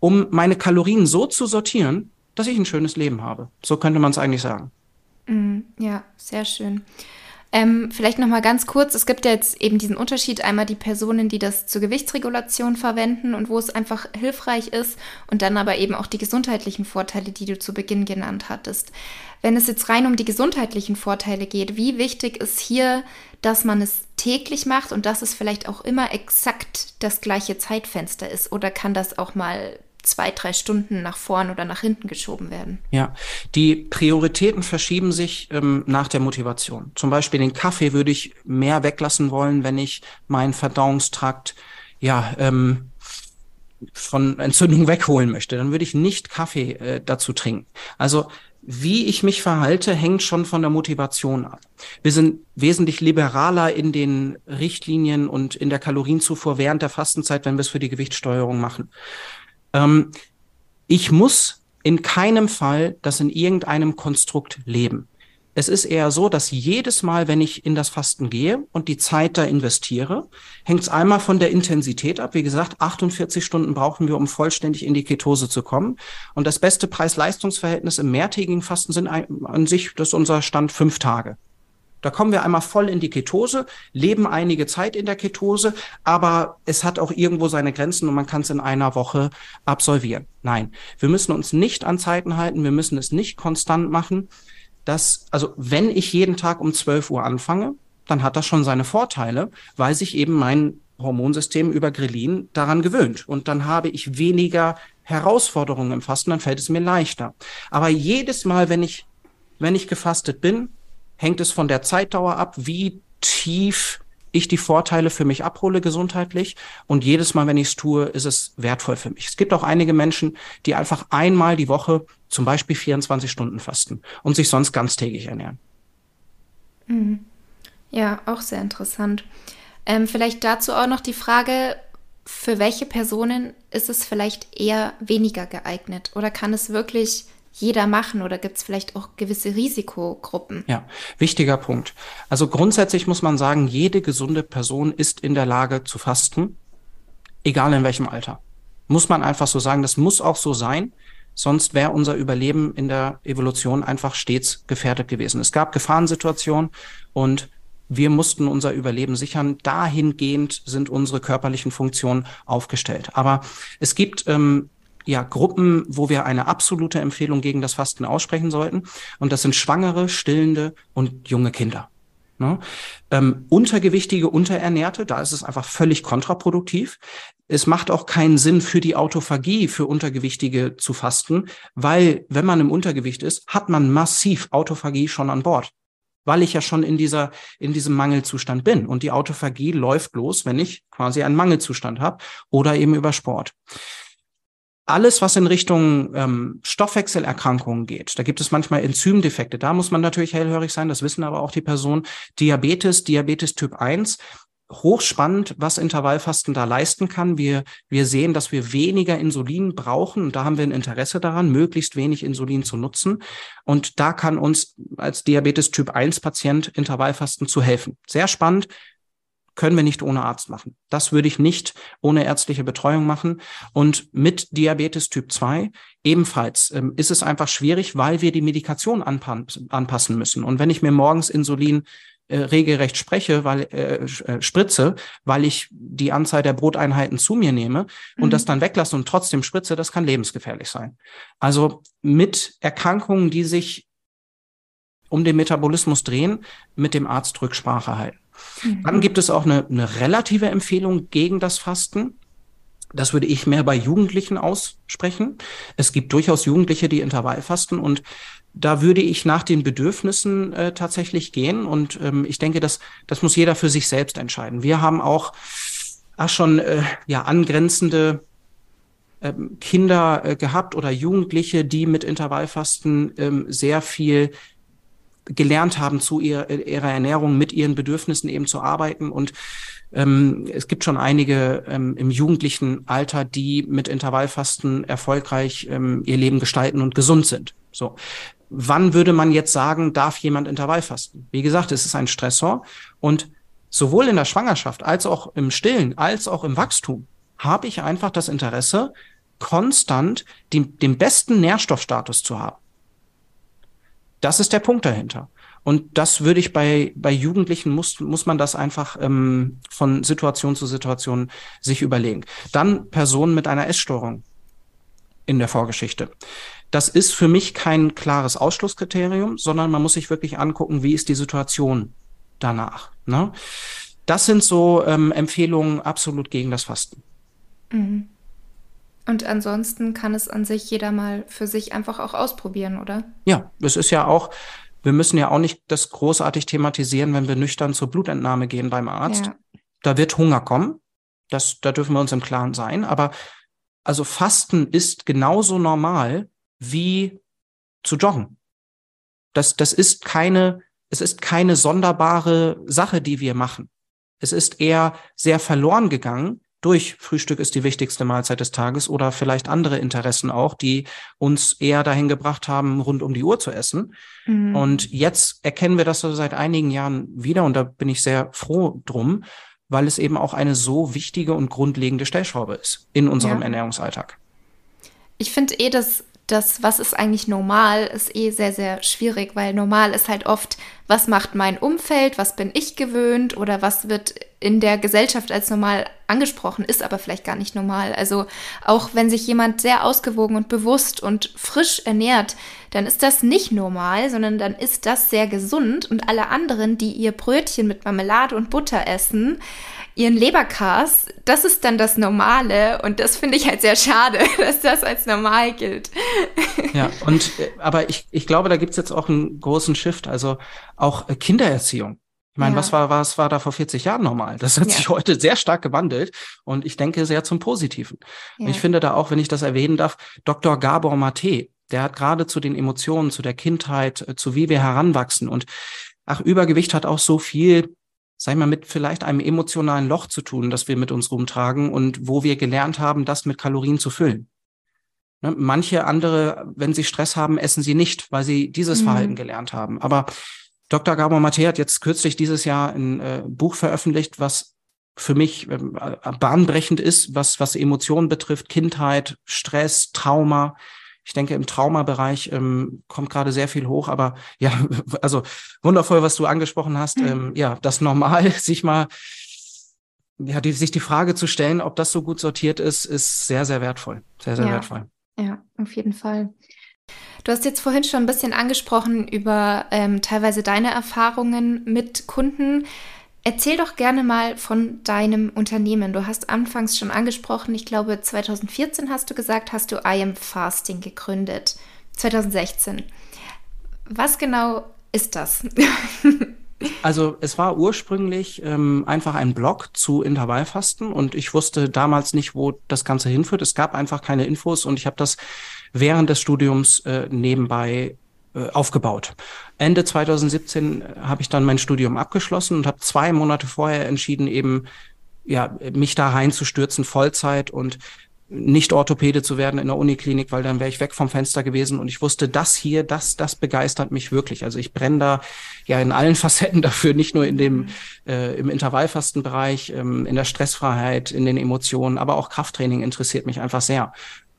um meine Kalorien so zu sortieren, dass ich ein schönes Leben habe. So könnte man es eigentlich sagen. Mm, ja, sehr schön. Ähm, vielleicht noch mal ganz kurz: Es gibt ja jetzt eben diesen Unterschied einmal die Personen, die das zur Gewichtsregulation verwenden und wo es einfach hilfreich ist, und dann aber eben auch die gesundheitlichen Vorteile, die du zu Beginn genannt hattest. Wenn es jetzt rein um die gesundheitlichen Vorteile geht, wie wichtig ist hier, dass man es täglich macht und dass es vielleicht auch immer exakt das gleiche Zeitfenster ist? Oder kann das auch mal zwei, drei Stunden nach vorn oder nach hinten geschoben werden. Ja, die Prioritäten verschieben sich ähm, nach der Motivation. Zum Beispiel den Kaffee würde ich mehr weglassen wollen, wenn ich meinen Verdauungstrakt ja ähm, von Entzündung wegholen möchte. Dann würde ich nicht Kaffee äh, dazu trinken. Also wie ich mich verhalte, hängt schon von der Motivation ab. Wir sind wesentlich liberaler in den Richtlinien und in der Kalorienzufuhr während der Fastenzeit, wenn wir es für die Gewichtssteuerung machen. Ähm, ich muss in keinem Fall das in irgendeinem Konstrukt leben. Es ist eher so, dass jedes Mal, wenn ich in das Fasten gehe und die Zeit da investiere, hängt es einmal von der Intensität ab. Wie gesagt, 48 Stunden brauchen wir, um vollständig in die Ketose zu kommen. Und das beste Preis-Leistungs-Verhältnis im mehrtägigen Fasten sind an sich, das ist unser Stand fünf Tage. Da kommen wir einmal voll in die Ketose, leben einige Zeit in der Ketose, aber es hat auch irgendwo seine Grenzen und man kann es in einer Woche absolvieren. Nein, wir müssen uns nicht an Zeiten halten, wir müssen es nicht konstant machen. Das, also wenn ich jeden Tag um 12 Uhr anfange, dann hat das schon seine Vorteile, weil sich eben mein Hormonsystem über Grelin daran gewöhnt. Und dann habe ich weniger Herausforderungen im Fasten, dann fällt es mir leichter. Aber jedes Mal, wenn ich, wenn ich gefastet bin, hängt es von der Zeitdauer ab, wie tief ich die Vorteile für mich abhole gesundheitlich. Und jedes Mal, wenn ich es tue, ist es wertvoll für mich. Es gibt auch einige Menschen, die einfach einmal die Woche zum Beispiel 24 Stunden fasten und sich sonst ganztägig ernähren. Mhm. Ja, auch sehr interessant. Ähm, vielleicht dazu auch noch die Frage, für welche Personen ist es vielleicht eher weniger geeignet? Oder kann es wirklich jeder machen oder gibt es vielleicht auch gewisse Risikogruppen? Ja, wichtiger Punkt. Also grundsätzlich muss man sagen, jede gesunde Person ist in der Lage zu fasten, egal in welchem Alter. Muss man einfach so sagen, das muss auch so sein. Sonst wäre unser Überleben in der Evolution einfach stets gefährdet gewesen. Es gab Gefahrensituationen und wir mussten unser Überleben sichern. Dahingehend sind unsere körperlichen Funktionen aufgestellt. Aber es gibt ähm, ja, Gruppen, wo wir eine absolute Empfehlung gegen das Fasten aussprechen sollten. Und das sind Schwangere, Stillende und junge Kinder. Ne? Ähm, untergewichtige, Unterernährte, da ist es einfach völlig kontraproduktiv. Es macht auch keinen Sinn für die Autophagie, für Untergewichtige zu fasten, weil wenn man im Untergewicht ist, hat man massiv Autophagie schon an Bord weil ich ja schon in dieser, in diesem Mangelzustand bin. Und die Autophagie läuft los, wenn ich quasi einen Mangelzustand habe oder eben über Sport alles, was in Richtung ähm, Stoffwechselerkrankungen geht, da gibt es manchmal Enzymdefekte. Da muss man natürlich hellhörig sein, das wissen aber auch die Personen. Diabetes, Diabetes Typ 1, hochspannend, was Intervallfasten da leisten kann. Wir, wir sehen, dass wir weniger Insulin brauchen und da haben wir ein Interesse daran, möglichst wenig Insulin zu nutzen. Und da kann uns als Diabetes Typ 1 Patient Intervallfasten zu helfen. Sehr spannend können wir nicht ohne Arzt machen. Das würde ich nicht ohne ärztliche Betreuung machen. Und mit Diabetes Typ 2 ebenfalls ähm, ist es einfach schwierig, weil wir die Medikation anpassen müssen. Und wenn ich mir morgens Insulin äh, regelrecht spreche, weil äh, äh, spritze, weil ich die Anzahl der Broteinheiten zu mir nehme und mhm. das dann weglasse und trotzdem spritze, das kann lebensgefährlich sein. Also mit Erkrankungen, die sich um den Metabolismus drehen, mit dem Arzt Rücksprache halten. Mhm. Dann gibt es auch eine, eine relative Empfehlung gegen das Fasten. Das würde ich mehr bei Jugendlichen aussprechen. Es gibt durchaus Jugendliche, die Intervallfasten und da würde ich nach den Bedürfnissen äh, tatsächlich gehen und ähm, ich denke, das, das muss jeder für sich selbst entscheiden. Wir haben auch ach, schon äh, ja angrenzende ähm, Kinder äh, gehabt oder Jugendliche, die mit Intervallfasten ähm, sehr viel gelernt haben, zu ihr, ihrer Ernährung mit ihren Bedürfnissen eben zu arbeiten. Und ähm, es gibt schon einige ähm, im jugendlichen Alter, die mit Intervallfasten erfolgreich ähm, ihr Leben gestalten und gesund sind. So. Wann würde man jetzt sagen, darf jemand Intervallfasten? Wie gesagt, es ist ein Stressor und sowohl in der Schwangerschaft als auch im Stillen, als auch im Wachstum habe ich einfach das Interesse, konstant den, den besten Nährstoffstatus zu haben. Das ist der Punkt dahinter. Und das würde ich bei, bei Jugendlichen muss, muss man das einfach ähm, von Situation zu Situation sich überlegen. Dann Personen mit einer Essstörung in der Vorgeschichte. Das ist für mich kein klares Ausschlusskriterium, sondern man muss sich wirklich angucken, wie ist die Situation danach. Ne? Das sind so ähm, Empfehlungen absolut gegen das Fasten. Mhm. Und ansonsten kann es an sich jeder mal für sich einfach auch ausprobieren, oder? Ja, es ist ja auch, wir müssen ja auch nicht das großartig thematisieren, wenn wir nüchtern zur Blutentnahme gehen beim Arzt. Ja. Da wird Hunger kommen. Das, da dürfen wir uns im Klaren sein. Aber also Fasten ist genauso normal wie zu joggen. Das, das ist keine, es ist keine sonderbare Sache, die wir machen. Es ist eher sehr verloren gegangen durch Frühstück ist die wichtigste Mahlzeit des Tages oder vielleicht andere Interessen auch, die uns eher dahin gebracht haben, rund um die Uhr zu essen. Mhm. Und jetzt erkennen wir das so seit einigen Jahren wieder und da bin ich sehr froh drum, weil es eben auch eine so wichtige und grundlegende Stellschraube ist in unserem ja. Ernährungsalltag. Ich finde eh, dass das, was ist eigentlich normal, ist eh sehr, sehr schwierig, weil normal ist halt oft, was macht mein Umfeld, was bin ich gewöhnt oder was wird in der Gesellschaft als normal angesprochen, ist aber vielleicht gar nicht normal. Also auch wenn sich jemand sehr ausgewogen und bewusst und frisch ernährt, dann ist das nicht normal, sondern dann ist das sehr gesund und alle anderen, die ihr Brötchen mit Marmelade und Butter essen, ihren Leberkas, das ist dann das Normale und das finde ich halt sehr schade, *laughs* dass das als normal gilt. Ja, und äh, aber ich, ich glaube, da gibt's jetzt auch einen großen Shift, also auch äh, Kindererziehung. Ich meine, ja. was war, was war da vor 40 Jahren normal? Das hat ja. sich heute sehr stark gewandelt und ich denke sehr zum Positiven. Ja. Ich finde da auch, wenn ich das erwähnen darf, Dr. Gabor Mate, der hat gerade zu den Emotionen, zu der Kindheit, äh, zu wie wir heranwachsen und ach, Übergewicht hat auch so viel sag ich mal, mit vielleicht einem emotionalen Loch zu tun, das wir mit uns rumtragen und wo wir gelernt haben, das mit Kalorien zu füllen. Ne? Manche andere, wenn sie Stress haben, essen sie nicht, weil sie dieses mhm. Verhalten gelernt haben. Aber Dr. Gabor Mate hat jetzt kürzlich dieses Jahr ein äh, Buch veröffentlicht, was für mich äh, bahnbrechend ist, was, was Emotionen betrifft, Kindheit, Stress, Trauma, ich denke, im Traumabereich ähm, kommt gerade sehr viel hoch, aber *laughs* ja, also wundervoll, was du angesprochen hast. Mhm. Ähm, ja, das normal, *laughs* sich mal, ja, die, sich die Frage zu stellen, ob das so gut sortiert ist, ist sehr, sehr wertvoll. Sehr, sehr ja. wertvoll. Ja, auf jeden Fall. Du hast jetzt vorhin schon ein bisschen angesprochen über ähm, teilweise deine Erfahrungen mit Kunden. Erzähl doch gerne mal von deinem Unternehmen. Du hast anfangs schon angesprochen, ich glaube 2014 hast du gesagt, hast du I Am Fasting gegründet. 2016. Was genau ist das? *laughs* Also es war ursprünglich ähm, einfach ein Blog zu Intervallfasten und ich wusste damals nicht, wo das Ganze hinführt. Es gab einfach keine Infos und ich habe das während des Studiums äh, nebenbei äh, aufgebaut. Ende 2017 äh, habe ich dann mein Studium abgeschlossen und habe zwei Monate vorher entschieden, eben ja mich da reinzustürzen, Vollzeit und nicht Orthopäde zu werden in der Uniklinik, weil dann wäre ich weg vom Fenster gewesen und ich wusste, das hier, das, das begeistert mich wirklich. Also ich brenne da ja in allen *laughs* Facetten dafür, nicht nur in dem äh, im Intervallfastenbereich, ähm, in der Stressfreiheit, in den Emotionen, aber auch Krafttraining interessiert mich einfach sehr.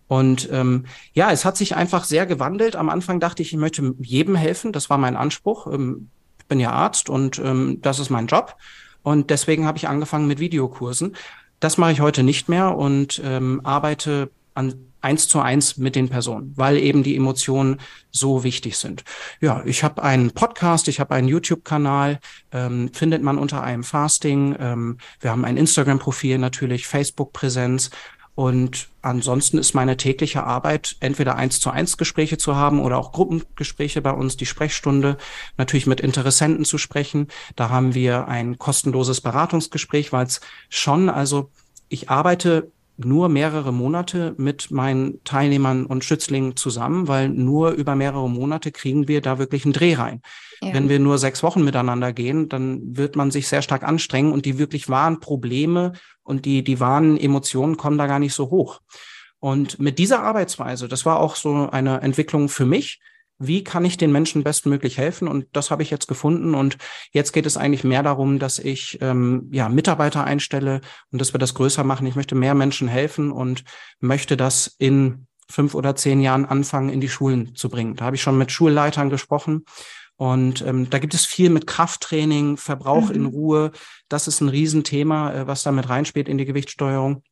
Und ähm, ja, es hat sich einfach sehr gewandelt. Am Anfang dachte ich, ich möchte jedem helfen. Das war mein Anspruch. Ähm, ich bin ja Arzt und ähm, das ist mein Job. Und deswegen habe ich angefangen mit Videokursen. Das mache ich heute nicht mehr und ähm, arbeite an eins zu eins mit den Personen, weil eben die Emotionen so wichtig sind. Ja, ich habe einen Podcast, ich habe einen YouTube-Kanal, ähm, findet man unter einem Fasting. Ähm, wir haben ein Instagram-Profil natürlich, Facebook-Präsenz und ansonsten ist meine tägliche Arbeit, entweder eins zu eins Gespräche zu haben oder auch Gruppengespräche bei uns, die Sprechstunde, natürlich mit Interessenten zu sprechen. Da haben wir ein kostenloses Beratungsgespräch, weil es schon, also ich arbeite nur mehrere Monate mit meinen Teilnehmern und Schützlingen zusammen, weil nur über mehrere Monate kriegen wir da wirklich einen Dreh rein. Ja. Wenn wir nur sechs Wochen miteinander gehen, dann wird man sich sehr stark anstrengen und die wirklich wahren Probleme und die, die wahren Emotionen kommen da gar nicht so hoch. Und mit dieser Arbeitsweise, das war auch so eine Entwicklung für mich. Wie kann ich den Menschen bestmöglich helfen? Und das habe ich jetzt gefunden. Und jetzt geht es eigentlich mehr darum, dass ich ähm, ja Mitarbeiter einstelle und dass wir das größer machen. Ich möchte mehr Menschen helfen und möchte das in fünf oder zehn Jahren anfangen, in die Schulen zu bringen. Da habe ich schon mit Schulleitern gesprochen Und ähm, da gibt es viel mit Krafttraining, Verbrauch mhm. in Ruhe. Das ist ein Riesenthema, äh, was da mit reinspielt in die Gewichtssteuerung.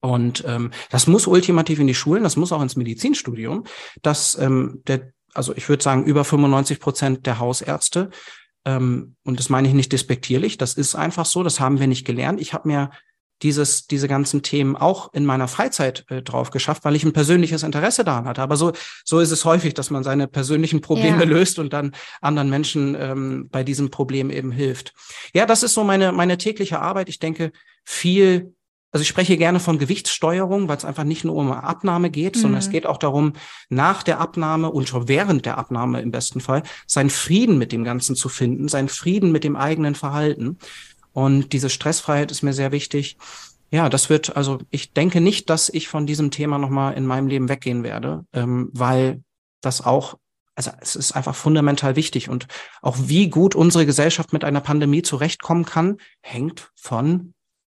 Und ähm, das muss ultimativ in die Schulen, das muss auch ins Medizinstudium, dass ähm, der, also ich würde sagen, über 95 Prozent der Hausärzte, ähm, und das meine ich nicht despektierlich, das ist einfach so, das haben wir nicht gelernt. Ich habe mir dieses, diese ganzen Themen auch in meiner Freizeit äh, drauf geschafft, weil ich ein persönliches Interesse daran hatte. Aber so, so ist es häufig, dass man seine persönlichen Probleme ja. löst und dann anderen Menschen ähm, bei diesem Problem eben hilft. Ja, das ist so meine, meine tägliche Arbeit. Ich denke, viel, also ich spreche gerne von Gewichtssteuerung, weil es einfach nicht nur um Abnahme geht, mhm. sondern es mhm. geht auch darum, nach der Abnahme und schon während der Abnahme im besten Fall, seinen Frieden mit dem Ganzen zu finden, seinen Frieden mit dem eigenen Verhalten. Und diese Stressfreiheit ist mir sehr wichtig. Ja, das wird, also ich denke nicht, dass ich von diesem Thema nochmal in meinem Leben weggehen werde, ähm, weil das auch, also es ist einfach fundamental wichtig. Und auch wie gut unsere Gesellschaft mit einer Pandemie zurechtkommen kann, hängt von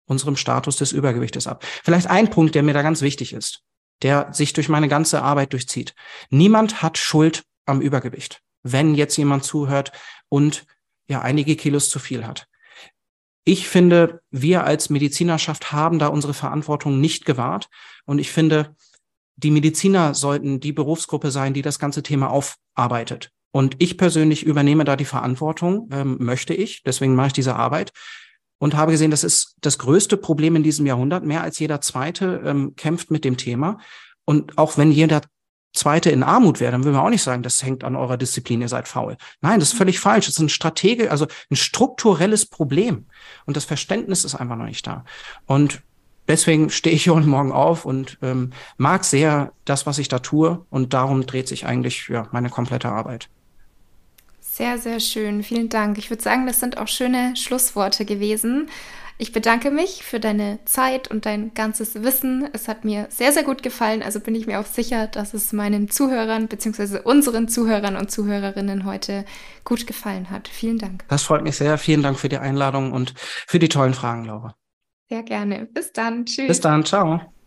unserem Status des Übergewichtes ab. Vielleicht ein Punkt, der mir da ganz wichtig ist, der sich durch meine ganze Arbeit durchzieht. Niemand hat Schuld am Übergewicht, wenn jetzt jemand zuhört und ja einige Kilos zu viel hat. Ich finde, wir als Medizinerschaft haben da unsere Verantwortung nicht gewahrt. Und ich finde, die Mediziner sollten die Berufsgruppe sein, die das ganze Thema aufarbeitet. Und ich persönlich übernehme da die Verantwortung, ähm, möchte ich. Deswegen mache ich diese Arbeit und habe gesehen, das ist das größte Problem in diesem Jahrhundert. Mehr als jeder Zweite ähm, kämpft mit dem Thema. Und auch wenn jeder Zweite in Armut wäre, dann würden wir auch nicht sagen, das hängt an eurer Disziplin, ihr seid faul. Nein, das ist völlig falsch. Das ist ein Stratege, also ein strukturelles Problem. Und das Verständnis ist einfach noch nicht da. Und deswegen stehe ich heute Morgen auf und ähm, mag sehr das, was ich da tue. Und darum dreht sich eigentlich ja, meine komplette Arbeit. Sehr, sehr schön. Vielen Dank. Ich würde sagen, das sind auch schöne Schlussworte gewesen. Ich bedanke mich für deine Zeit und dein ganzes Wissen. Es hat mir sehr, sehr gut gefallen. Also bin ich mir auch sicher, dass es meinen Zuhörern bzw. unseren Zuhörern und Zuhörerinnen heute gut gefallen hat. Vielen Dank. Das freut mich sehr. Vielen Dank für die Einladung und für die tollen Fragen, Laura. Sehr gerne. Bis dann. Tschüss. Bis dann. Ciao.